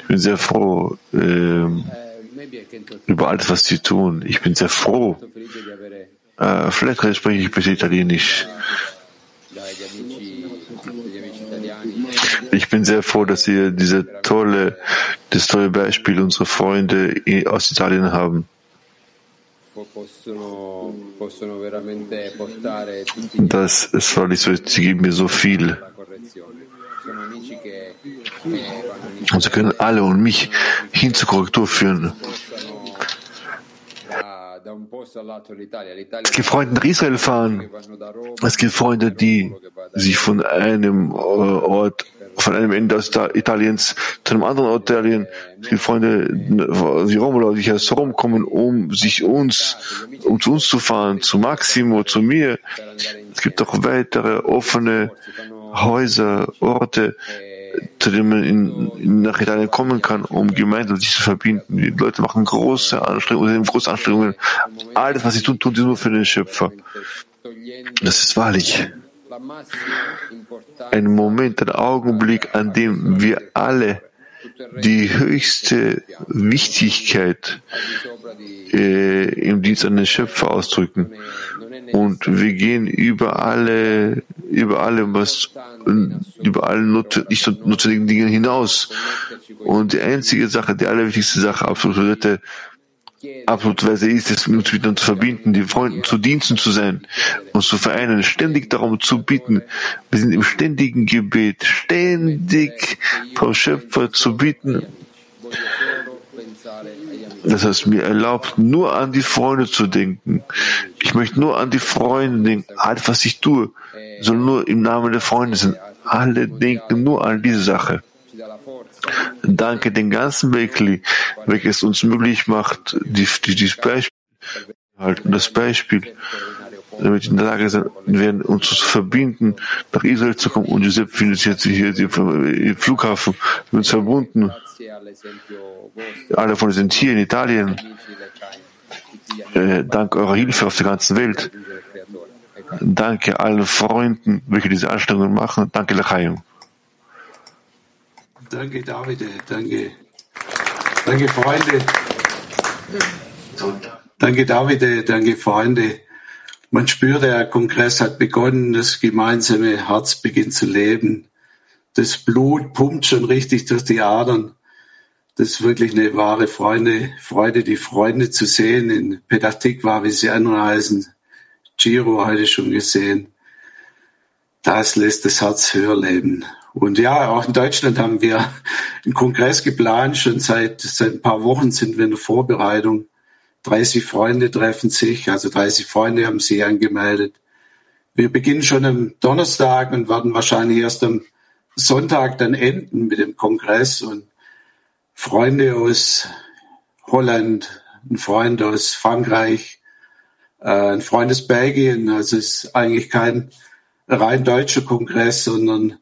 Ich bin sehr froh ähm, über alles, was sie tun. Ich bin sehr froh. Äh, vielleicht spreche ich ein bisschen Italienisch. Ich bin sehr froh, dass wir diese tolle, das tolle Beispiel unserer Freunde aus Italien haben. Das ist wahrlich so, sie geben mir so viel. Und sie können alle und mich hin zur Korrektur führen. Es gibt Freunde nach Israel fahren. Es gibt Freunde, die sich von einem äh, Ort, von einem Ende aus Ita- Italiens zu einem anderen Ort Italien, es gibt Freunde, die Romulo, die aus Rom kommen, um sich uns, um zu uns zu fahren, zu Maximo, zu mir. Es gibt auch weitere offene Häuser, Orte, zu denen man in, in, nach Italien kommen kann, um gemeinsam sich zu verbinden. Die Leute machen große Anstrengungen, große Anstrengungen. Alles, was sie tun, tun sie nur für den Schöpfer. Das ist wahrlich ein Moment, ein Augenblick, an dem wir alle die höchste Wichtigkeit äh, im Dienst an den Schöpfer ausdrücken. Und wir gehen über alle, über allem, was, über alle not, nicht notwendigen Dinge hinaus. Und die einzige Sache, die allerwichtigste Sache, absolute absolute Weise ist es, uns miteinander zu verbinden, die Freunden zu Diensten zu sein, uns zu vereinen, ständig darum zu bitten. Wir sind im ständigen Gebet, ständig vom Schöpfer zu bitten. Das heißt, mir erlaubt, nur an die Freunde zu denken. Ich möchte nur an die Freunde denken. Alles, was ich tue, soll nur im Namen der Freunde sein. Alle denken nur an diese Sache. Danke den ganzen Bekli, welches uns möglich macht, die, die, dieses Beispiel halten, das Beispiel, damit in der Lage sein werden, uns zu verbinden, nach Israel zu kommen. Und Josef findet sich jetzt hier im Flughafen mit uns verbunden. Alle von uns sind hier in Italien. Äh, dank eurer Hilfe auf der ganzen Welt. Danke allen Freunden, welche diese Anstrengungen machen. Danke, Lachayim. Danke, David. Danke. Danke, Freunde. Danke, David. Danke, Freunde. Man spürt, der Kongress hat begonnen, das gemeinsame Herz beginnt zu leben. Das Blut pumpt schon richtig durch die Adern. Das ist wirklich eine wahre Freunde, Freude, die Freunde zu sehen. In Petah Tikva, wie sie andere heißen. Giro heute schon gesehen. Das lässt das Herz höher leben. Und ja, auch in Deutschland haben wir einen Kongress geplant. Schon seit, seit ein paar Wochen sind wir in der Vorbereitung. 30 Freunde treffen sich, also 30 Freunde haben sich angemeldet. Wir beginnen schon am Donnerstag und werden wahrscheinlich erst am Sonntag dann enden mit dem Kongress und Freunde aus Holland, ein Freund aus Frankreich, äh, ein Freund aus Belgien. Also es ist eigentlich kein rein deutscher Kongress, sondern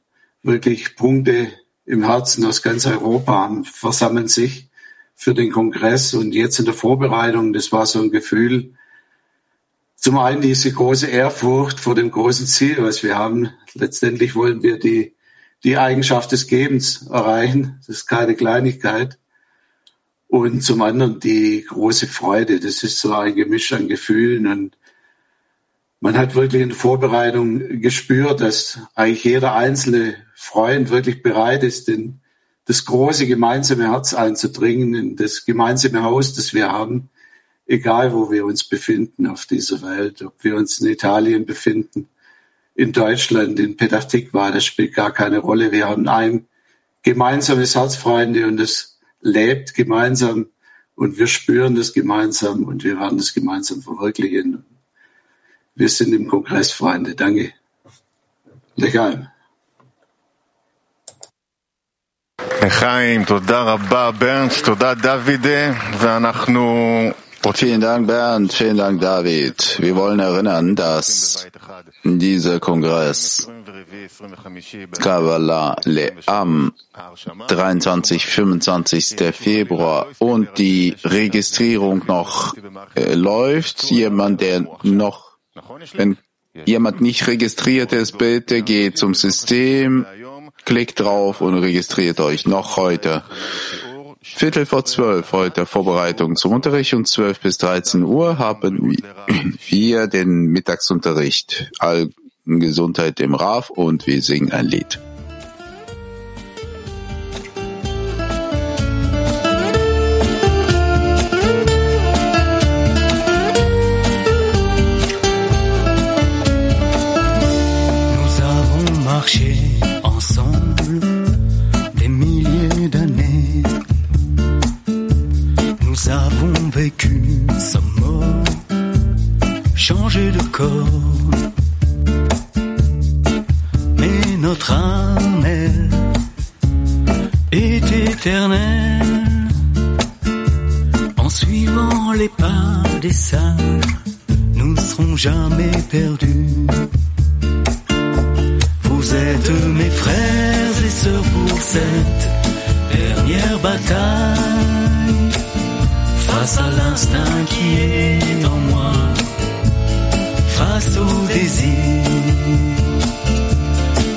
wirklich Punkte im Herzen aus ganz Europa versammeln sich für den Kongress und jetzt in der Vorbereitung, das war so ein Gefühl, zum einen diese große Ehrfurcht vor dem großen Ziel, was wir haben. Letztendlich wollen wir die, die Eigenschaft des Gebens erreichen. Das ist keine Kleinigkeit. Und zum anderen die große Freude. Das ist so ein Gemisch an Gefühlen und man hat wirklich in der Vorbereitung gespürt, dass eigentlich jeder einzelne Freund wirklich bereit ist, den, das große gemeinsame Herz einzudringen, in das gemeinsame Haus, das wir haben, egal wo wir uns befinden auf dieser Welt, ob wir uns in Italien befinden, in Deutschland, in Petah Tikva, das spielt gar keine Rolle. Wir haben ein gemeinsames Herz, Freunde, und es lebt gemeinsam und wir spüren das gemeinsam und wir werden das gemeinsam verwirklichen. Wir sind im Kongress, Freunde. Danke. Legal. Vielen Dank, Bernd. Vielen Dank, David. Wir wollen erinnern, dass dieser Kongress Kabbalah Le'am 23, 25. Februar und die Registrierung noch äh, läuft. Jemand, der noch wenn jemand nicht registriert ist, bitte geht zum System, klickt drauf und registriert euch noch heute. Viertel vor zwölf heute Vorbereitung zum Unterricht und zwölf bis 13 Uhr haben wir den Mittagsunterricht. All Gesundheit im Raf und wir singen ein Lied. Changé de corps. Mais notre âme, est éternelle. En suivant les pas des sages, nous ne serons jamais perdus. Vous êtes mes frères et sœurs pour cette dernière bataille. Face à l'instinct qui est en face au désir.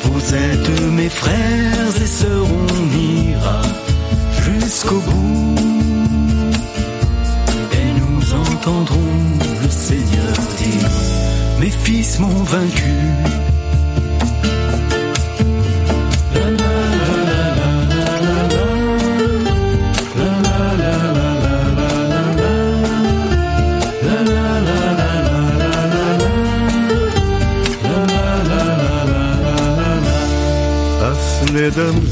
Vous êtes mes frères et sœurs, on ira jusqu'au bout. Et nous entendrons le Seigneur dire, mes fils m'ont vaincu.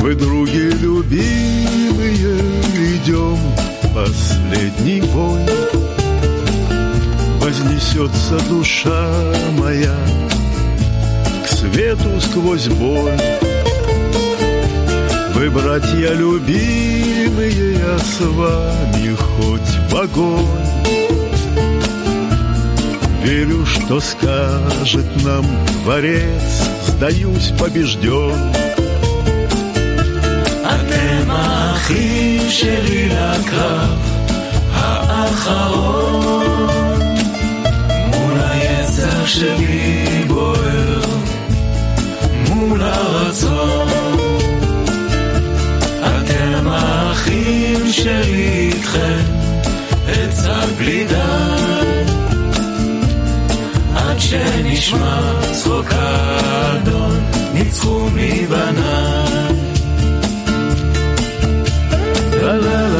Вы, други любимые, идем последний бой. Вознесется душа моя к свету сквозь боль. Вы, братья любимые, я с вами хоть в огонь. Верю, что скажет нам Творец, сдаюсь побежден. האחים שלי לקרב האחרון מול היצר שלי בוער מול הרצון אתם האחים שלי איתכם אצעד בלי די עד שנשמע צחוק האדון ניצחו מבניי la la la.